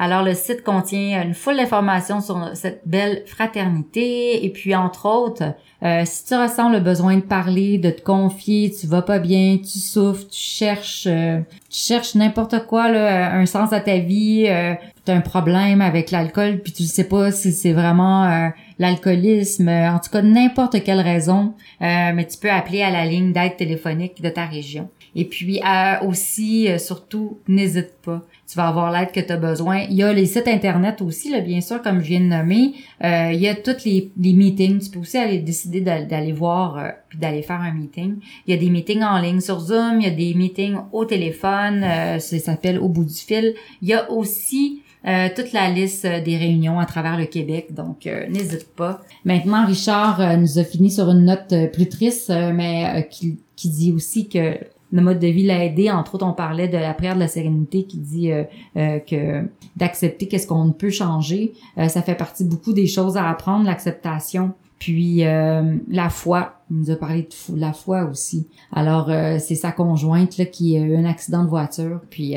Alors le site contient une foule d'informations sur cette belle fraternité et puis entre autres, euh, si tu ressens le besoin de parler, de te confier, tu vas pas bien, tu souffres, tu cherches, euh, tu cherches n'importe quoi là, un sens à ta vie, euh, tu un problème avec l'alcool puis tu sais pas si c'est vraiment euh, l'alcoolisme, euh, en tout cas n'importe quelle raison, euh, mais tu peux appeler à la ligne d'aide téléphonique de ta région. Et puis euh, aussi, euh, surtout, n'hésite pas. Tu vas avoir l'aide que tu as besoin. Il y a les sites internet aussi, là, bien sûr, comme je viens de nommer. Euh, il y a tous les, les meetings. Tu peux aussi aller décider d'a- d'aller voir euh, puis d'aller faire un meeting. Il y a des meetings en ligne sur Zoom. Il y a des meetings au téléphone. Euh, ça s'appelle au bout du fil. Il y a aussi euh, toute la liste euh, des réunions à travers le Québec. Donc, euh, n'hésite pas. Maintenant, Richard nous a fini sur une note plus triste, mais qui, qui dit aussi que le mode de vie l'a aidé. Entre autres, on parlait de la prière de la sérénité qui dit euh, euh, que d'accepter qu'est-ce qu'on ne peut changer. Euh, ça fait partie beaucoup des choses à apprendre, l'acceptation. Puis euh, la foi, il nous a parlé de la foi aussi. Alors euh, c'est sa conjointe là qui a eu un accident de voiture, puis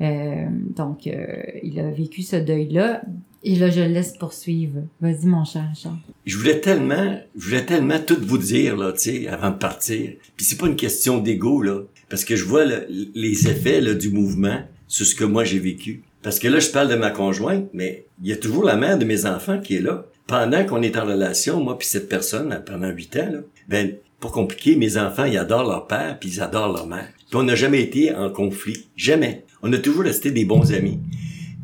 euh, donc euh, il a vécu ce deuil là. Et là je le laisse poursuivre. Vas-y mon cher Charles. Je voulais tellement, je voulais tellement tout vous dire, là, tu sais, avant de partir. Puis c'est pas une question d'ego, là. Parce que je vois le- les effets, là, du mouvement sur ce que moi j'ai vécu. Parce que là, je parle de ma conjointe, mais il y a toujours la mère de mes enfants qui est là. Pendant qu'on est en relation, moi puis cette personne, pendant huit ans, là, ben, pas compliqué, mes enfants, ils adorent leur père puis ils adorent leur mère. Puis on n'a jamais été en conflit. Jamais. On a toujours resté des bons amis.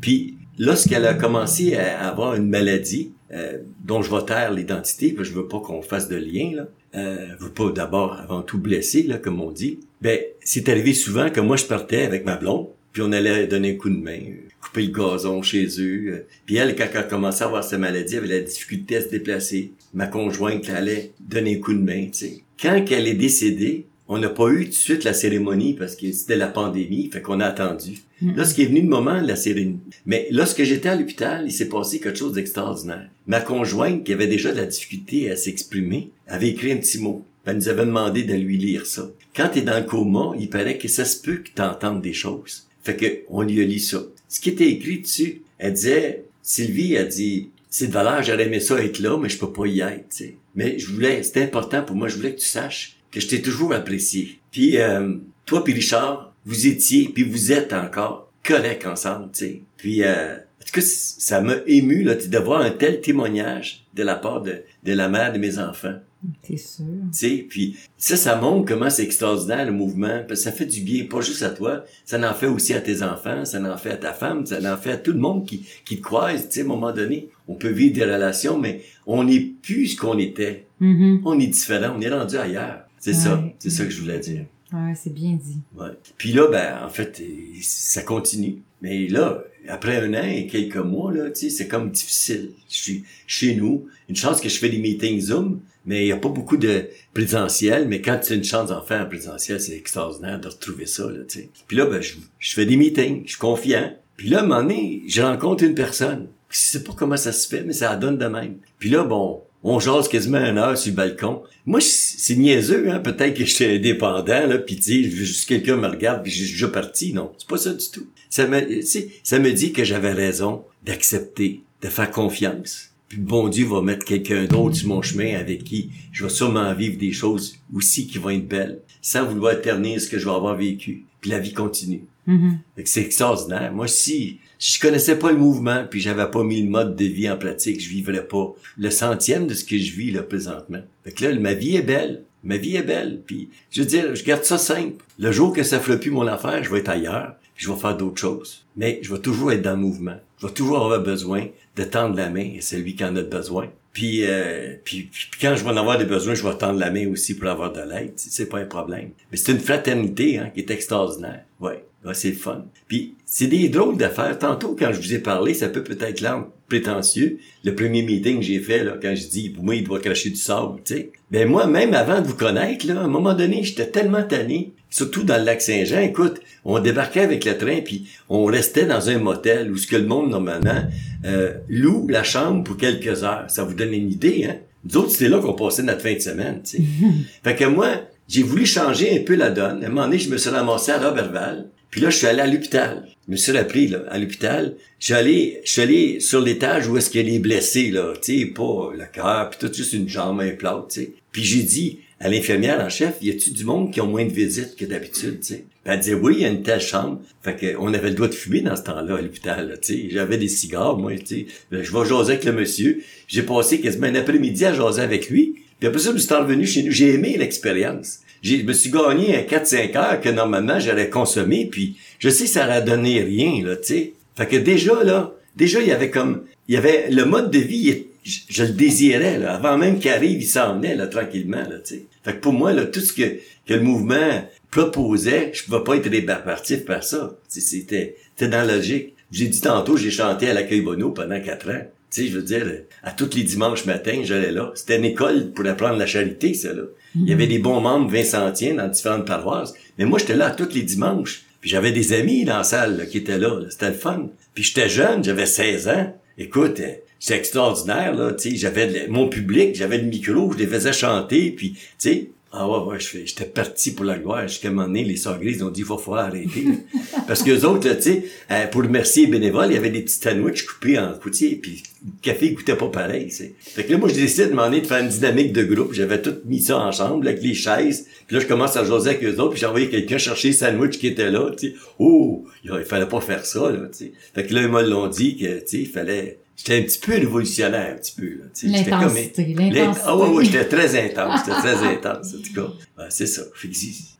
Puis lorsqu'elle a commencé à avoir une maladie euh, dont je vais taire l'identité, je veux pas qu'on fasse de lien, là, euh, je veux pas d'abord avant tout blesser, là, comme on dit. Ben, c'est arrivé souvent que moi je partais avec ma blonde, puis on allait donner un coup de main, couper le gazon chez eux. euh. Puis elle, quand elle a commencé à avoir sa maladie, elle avait la difficulté à se déplacer. Ma conjointe allait donner un coup de main, tu sais. Quand elle est décédée, on n'a pas eu tout de suite la cérémonie parce que c'était la pandémie, fait qu'on a attendu. Lorsqu'il est venu le moment de la cérémonie. Mais lorsque j'étais à l'hôpital, il s'est passé quelque chose d'extraordinaire. Ma conjointe, qui avait déjà de la difficulté à s'exprimer, avait écrit un petit mot. Elle nous avait demandé de lui lire ça. Quand t'es dans le coma, il paraît que ça se peut que t'entendes des choses. Fait que, on lui a lu ça. Ce qui était écrit dessus, elle disait, Sylvie a dit, c'est de valeur, j'aurais aimé ça être là, mais je peux pas y être. Mais je voulais, c'était important pour moi, je voulais que tu saches que je t'ai toujours apprécié. Puis, euh, toi puis Richard, vous étiez, puis vous êtes encore corrects ensemble, tu sais. Puis, euh, en tout cas, ça m'a ému, là, de voir un tel témoignage de la part de, de la mère de mes enfants. T'es sûr? Tu sais, puis ça, ça montre comment c'est extraordinaire le mouvement, parce que ça fait du bien, pas juste à toi, ça en fait aussi à tes enfants, ça en fait à ta femme, ça en fait à tout le monde qui, qui te croise, tu sais, à un moment donné. On peut vivre des relations, mais on n'est plus ce qu'on était. Mhm. On est différent, on est rendu ailleurs. C'est ça, c'est ça que je voulais dire. Ouais, c'est bien dit. Ouais. Puis là, ben, en fait, euh, ça continue. Mais là, après un an et quelques mois, là, tu sais, c'est comme difficile. Je suis chez nous. Une chance que je fais des meetings Zoom, mais il n'y a pas beaucoup de présentiel. Mais quand tu as une chance d'en faire en présentiel, c'est extraordinaire de retrouver ça, là, tu sais. Puis là, ben, je, je fais des meetings, je suis confiant. Puis là, à un moment donné, je rencontre une personne. Je sais pas comment ça se fait, mais ça donne de même. Puis là, bon, on jase quasiment une heure sur le balcon. Moi, c'est niaiseux, hein. Peut-être que j'étais indépendant, là, puis tu juste quelqu'un me regarde, puis je déjà parti. Non, c'est pas ça du tout. Ça me, dit que j'avais raison d'accepter, de faire confiance. Puis bon Dieu va mettre quelqu'un d'autre sur mon chemin avec qui je vais sûrement vivre des choses aussi qui vont être belles, sans vouloir ternir ce que je vais avoir vécu. Puis la vie continue. Mhm. Que c'est extraordinaire. Moi, si, si je connaissais pas le mouvement, puis j'avais pas mis le mode de vie en pratique, je vivrais pas le centième de ce que je vis là présentement. Fait que là, ma vie est belle. Ma vie est belle. Puis, je veux dire, je garde ça simple. Le jour que ça fera plus mon affaire, je vais être ailleurs. puis Je vais faire d'autres choses. Mais je vais toujours être dans le mouvement. Je vais toujours avoir besoin de tendre la main à celui qui en a besoin. Puis, euh, puis, puis quand je vais en avoir des besoins, je vais tendre la main aussi pour avoir de l'aide. C'est pas un problème. Mais c'est une fraternité hein, qui est extraordinaire. Ouais. Ouais, c'est fun. Puis c'est des drôles d'affaires. Tantôt, quand je vous ai parlé, ça peut peut-être l'air prétentieux. Le premier meeting que j'ai fait, là, quand je dis, pour moi, il doit cracher du sable, tu sais. Ben moi, même avant de vous connaître, là, à un moment donné, j'étais tellement tanné, surtout dans le lac Saint-Jean. Écoute, on débarquait avec le train, puis on restait dans un motel où ce que le monde, normalement, euh, loue la chambre pour quelques heures. Ça vous donne une idée, hein? Nous autres, c'était là qu'on passait notre fin de semaine, tu sais. fait que moi, j'ai voulu changer un peu la donne. À un moment donné, je me suis ramassé à Robertval. Puis là, je suis allé à l'hôpital. Je me suis rappelé, là, à l'hôpital. Je suis allé, allé sur l'étage où est-ce qu'il y a les blessés, là. Tu sais, pas le cœur, puis tout, juste une jambe, plâtre, tu sais. Puis j'ai dit à l'infirmière en chef, y a-tu du monde qui ont moins de visites que d'habitude, tu sais? Elle disait, oui, il y a une telle chambre. Fait que, on avait le droit de fumer dans ce temps-là à l'hôpital, tu sais. J'avais des cigares, moi, tu sais. Ben, Je vais jaser avec le monsieur. J'ai passé quasiment un après-midi à jaser avec lui. Puis après ça, je suis revenu chez nous. J'ai aimé l'expérience. Je me suis gagné un 4-5 heures que normalement j'aurais consommé, puis je sais que ça aurait donné rien, là, tu sais. Fait que déjà, là, déjà, il y avait comme, il y avait, le mode de vie, je, le désirais, là. Avant même qu'il arrive, il s'en venait, là, tranquillement, là, tu sais. Fait que pour moi, là, tout ce que, que le mouvement proposait, je pouvais pas être répartif par ça. C'était, c'était dans la logique. J'ai dit tantôt, j'ai chanté à l'accueil Bono pendant quatre ans. Tu sais, je veux dire, à tous les dimanches matins, j'allais là. C'était une école pour apprendre la charité, ça, là. Il y avait des bons membres vincentiens dans différentes paroisses. Mais moi, j'étais là tous les dimanches. Puis j'avais des amis dans la salle là, qui étaient là. là. C'était le fun. Puis j'étais jeune, j'avais 16 ans. Écoute, euh, c'est extraordinaire, là, tu sais, j'avais mon public, j'avais le micro, je les faisais chanter, puis, tu sais, ah ouais, ouais, j'étais parti pour la gloire. Jusqu'à un moment donné, les sœurs grises ont dit, il va falloir arrêter. Parce que autres, là, tu sais, euh, pour remercier les bénévoles, il y avait des petits sandwichs coupés en coutier, puis le café il goûtait pas pareil, tu sais. Fait que là, moi, j'ai décidé de demander de faire une dynamique de groupe. J'avais tout mis ça ensemble, avec les chaises. Puis là, je commence à jaser avec eux autres, puis j'ai envoyé quelqu'un chercher les sandwichs qui étaient là, tu sais. Oh, il il fallait pas faire ça, là, tu sais. Fait que là, ils me l'ont dit que, tu sais, il fallait... J'étais un petit peu révolutionnaire, un petit peu, là, comme- L'intensité, l'intensité. ah ouais, ouais, j'étais très intense, j'étais très intense, en tout cas. Ouais, c'est ça.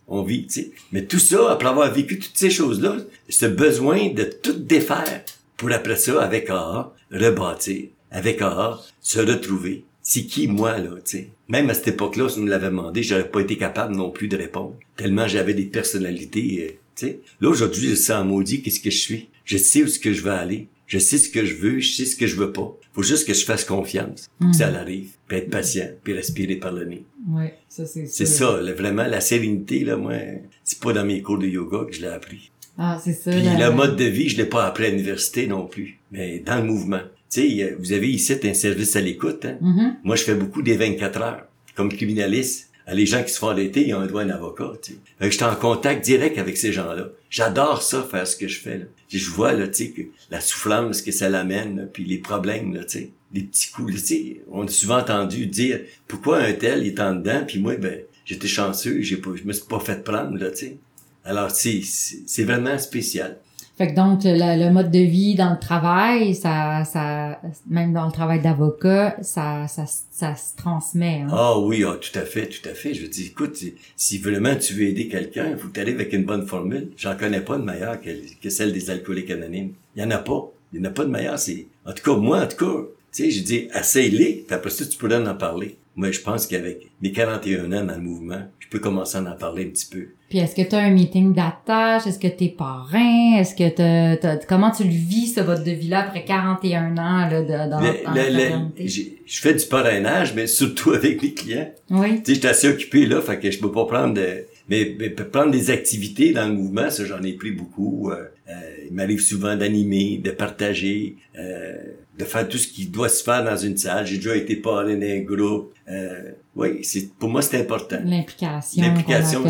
On vit, tu sais. Mais tout ça, après avoir vécu toutes ces choses-là, ce besoin de tout défaire pour après ça, avec AA, rebâtir. Avec AA, se retrouver. C'est qui, moi, là, tu sais? Même à cette époque-là, si on me l'avait demandé, j'aurais pas été capable non plus de répondre. Tellement j'avais des personnalités, euh, tu sais. Là, aujourd'hui, je en maudit qu'est-ce que je suis. Je sais où ce que je veux aller. Je sais ce que je veux, je sais ce que je veux pas. Faut juste que je fasse confiance que ça arrive, puis être patient, puis respirer par le nez. Ouais, ça c'est C'est sûr. ça, là, vraiment, la sérénité, là, moi, c'est pas dans mes cours de yoga que je l'ai appris. Ah, c'est ça. Puis la- le mode de vie, je l'ai pas appris à l'université non plus, mais dans le mouvement. Tu sais, vous avez ici un service à l'écoute, hein? Mhm. Moi, je fais beaucoup des 24 heures. Comme criminaliste, les gens qui se font arrêter, ils ont un droit à avocat, tu sais. J'étais en contact direct avec ces gens-là. J'adore ça, faire ce que je fais, là. Je vois, là, tu sais, que la souffrance que ça l'amène, puis les problèmes, là, tu sais. Les petits coups, là, tu sais. On a souvent entendu dire, pourquoi un tel, est en dedans, puis moi, ben, j'étais chanceux, j'ai pas, je me suis pas fait prendre, là, tu sais. Alors, c'est c'est vraiment spécial. Fait que donc le, le mode de vie dans le travail, ça, ça, même dans le travail d'avocat, ça, ça, ça se transmet. Hein? Ah oui, ah, tout à fait, tout à fait. Je dire, écoute, si- vraiment tu veux aider quelqu'un, il faut que avec une bonne formule. J'en connais pas de meilleure que, que celle des alcooliques anonymes. Il y en a pas. Il y en a pas de meilleure. C'est, en tout cas, moi, en tout cas, tu sais, j'ai dit, essaye-les, puis après ça, tu pourrais en parler. Moi, je pense qu'avec mes 41 ans dans le mouvement, je peux commencer à en parler un petit peu. Puis est-ce que tu as un meeting d'attache? Est-ce que t'es parrain? Est-ce que t'as, t'as- comment tu le vis, ce mode de vie-là, après 41 ans là, de, dans, Le- dans le- le- je fais du parrainage, mais surtout avec mes clients. Oui. Tu sais, j'étais assez occupé là, fait que je peux pas prendre de, mais, mais prendre des activités dans le mouvement, ça j'en ai pris beaucoup. Euh, euh, il m'arrive souvent d'animer, de partager, euh, de faire tout ce qui doit se faire dans une salle. J'ai déjà été parrain d'un groupe. Euh, oui, c'est pour moi c'est important. L'implication. L'implication.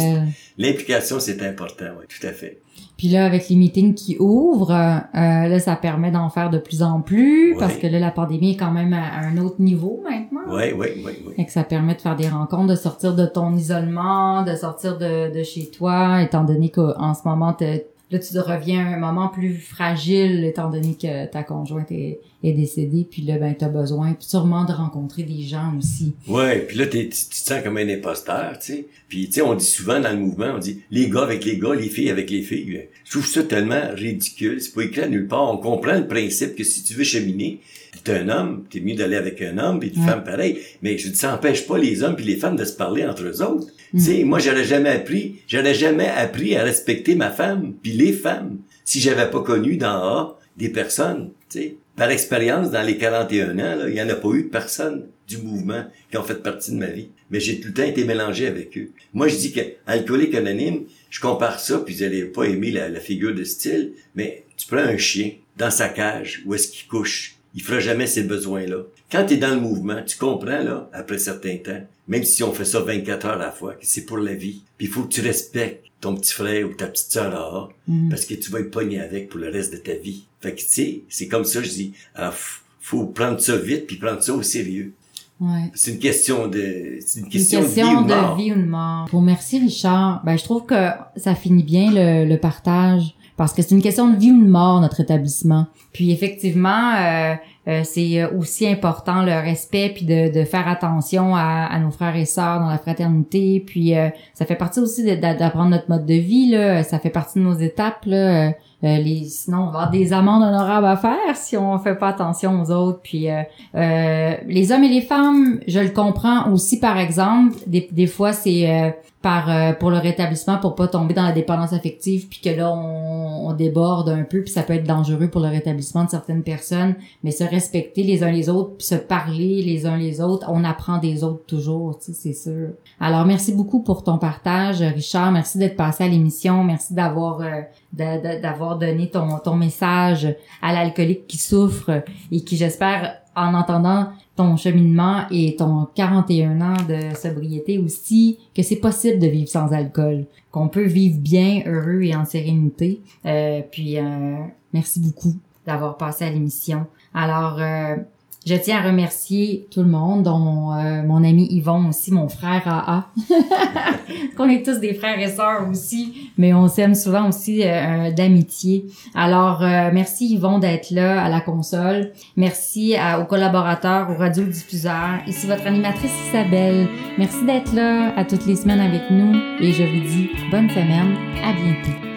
L'implication c'est important, oui, tout à fait. Puis là, avec les meetings qui ouvrent, euh, là, ça permet d'en faire de plus en plus, parce que là, la pandémie est quand même à, à un autre niveau maintenant. Oui, oui, oui, oui. Fait que ça permet de faire des rencontres, de sortir de ton isolement, de sortir de, de chez toi, étant donné qu'en ce moment, t'es- là, tu reviens à un moment plus fragile, étant donné que ta conjointe est, est décédée, puis là, ben, t'as besoin sûrement de rencontrer des gens aussi. Ouais, puis là t'es- tu, tu te sens comme un imposteur, tu sais. Puis tu sais, on dit souvent dans le mouvement, on dit les gars avec les gars, les filles avec les filles. Je trouve ça tellement ridicule, c'est pas écrit à nulle part. On comprend le principe que si tu veux cheminer, t'es un homme, t'es mieux d'aller avec un homme, puis une Ouais. femme pareil. Mais je dis, ça empêche pas les hommes puis les femmes de se parler entre eux autres. Tu sais, moi j'aurais jamais appris, j'aurais jamais appris à respecter ma femme puis les femmes si j'avais pas connu dans A des personnes, tu. Par expérience, dans les 41 ans, il y en a pas eu de personnes du mouvement qui ont fait partie de ma vie. Mais j'ai tout le temps été mélangé avec eux. Moi, je dis que alcoolique anonyme, je compare ça, puis vous allez pas aimer la figure de style, mais tu prends un chien dans sa cage, où est-ce qu'il couche? Il fera jamais ses besoins-là. Quand tu es dans le mouvement, tu comprends, là, après certain temps, même si on fait ça 24 heures à la fois, que c'est pour la vie. Puis il faut que tu respectes ton petit frère ou ta petite sœur là, Mm. parce que tu vas être pogné avec pour le reste de ta vie. Fait que, tu sais, c'est comme ça, je dis, alors, f- faut prendre ça vite puis prendre ça au sérieux. Ouais. C'est une question de, c'est une Une question, question de vie ou de mort. de vie ou de mort. Pour merci Richard, ben je trouve que ça finit bien le, le partage parce que c'est une question de vie ou de mort notre établissement. Puis effectivement, euh, euh, c'est aussi important le respect puis de, de faire attention à, à nos frères et sœurs dans la fraternité. Puis euh, ça fait partie aussi d'apprendre notre mode de vie là. Ça fait partie de nos étapes là. Euh, euh, les, sinon, on va avoir des amendes honorables à faire si on fait pas attention aux autres. Puis euh, euh, les hommes et les femmes, je le comprends aussi par exemple. Des, des fois, c'est euh, par euh, pour le rétablissement pour pas tomber dans la dépendance affective puis que là on, on déborde un peu puis ça peut être dangereux pour le rétablissement de certaines personnes mais se respecter les uns les autres puis se parler les uns les autres on apprend des autres toujours tu sais c'est sûr alors merci beaucoup pour ton partage Richard merci d'être passé à l'émission merci d'avoir euh, d'avoir donné ton ton message à l'alcoolique qui souffre et qui j'espère en entendant ton cheminement et ton 41 ans de sobriété aussi, que c'est possible de vivre sans alcool, qu'on peut vivre bien, heureux et en sérénité. Euh, puis, euh, merci beaucoup d'avoir passé à l'émission. Alors, euh, je tiens à remercier tout le monde, dont euh, mon ami Yvon aussi, mon frère AA. qu'on est tous des frères et sœurs aussi, mais on s'aime souvent aussi euh, d'amitié. Alors, euh, merci Yvon d'être là à la console. Merci aux collaborateurs, aux radiodiffuseurs. Ici votre animatrice Isabelle. Merci d'être là à toutes les semaines avec nous et je vous dis bonne semaine. À bientôt.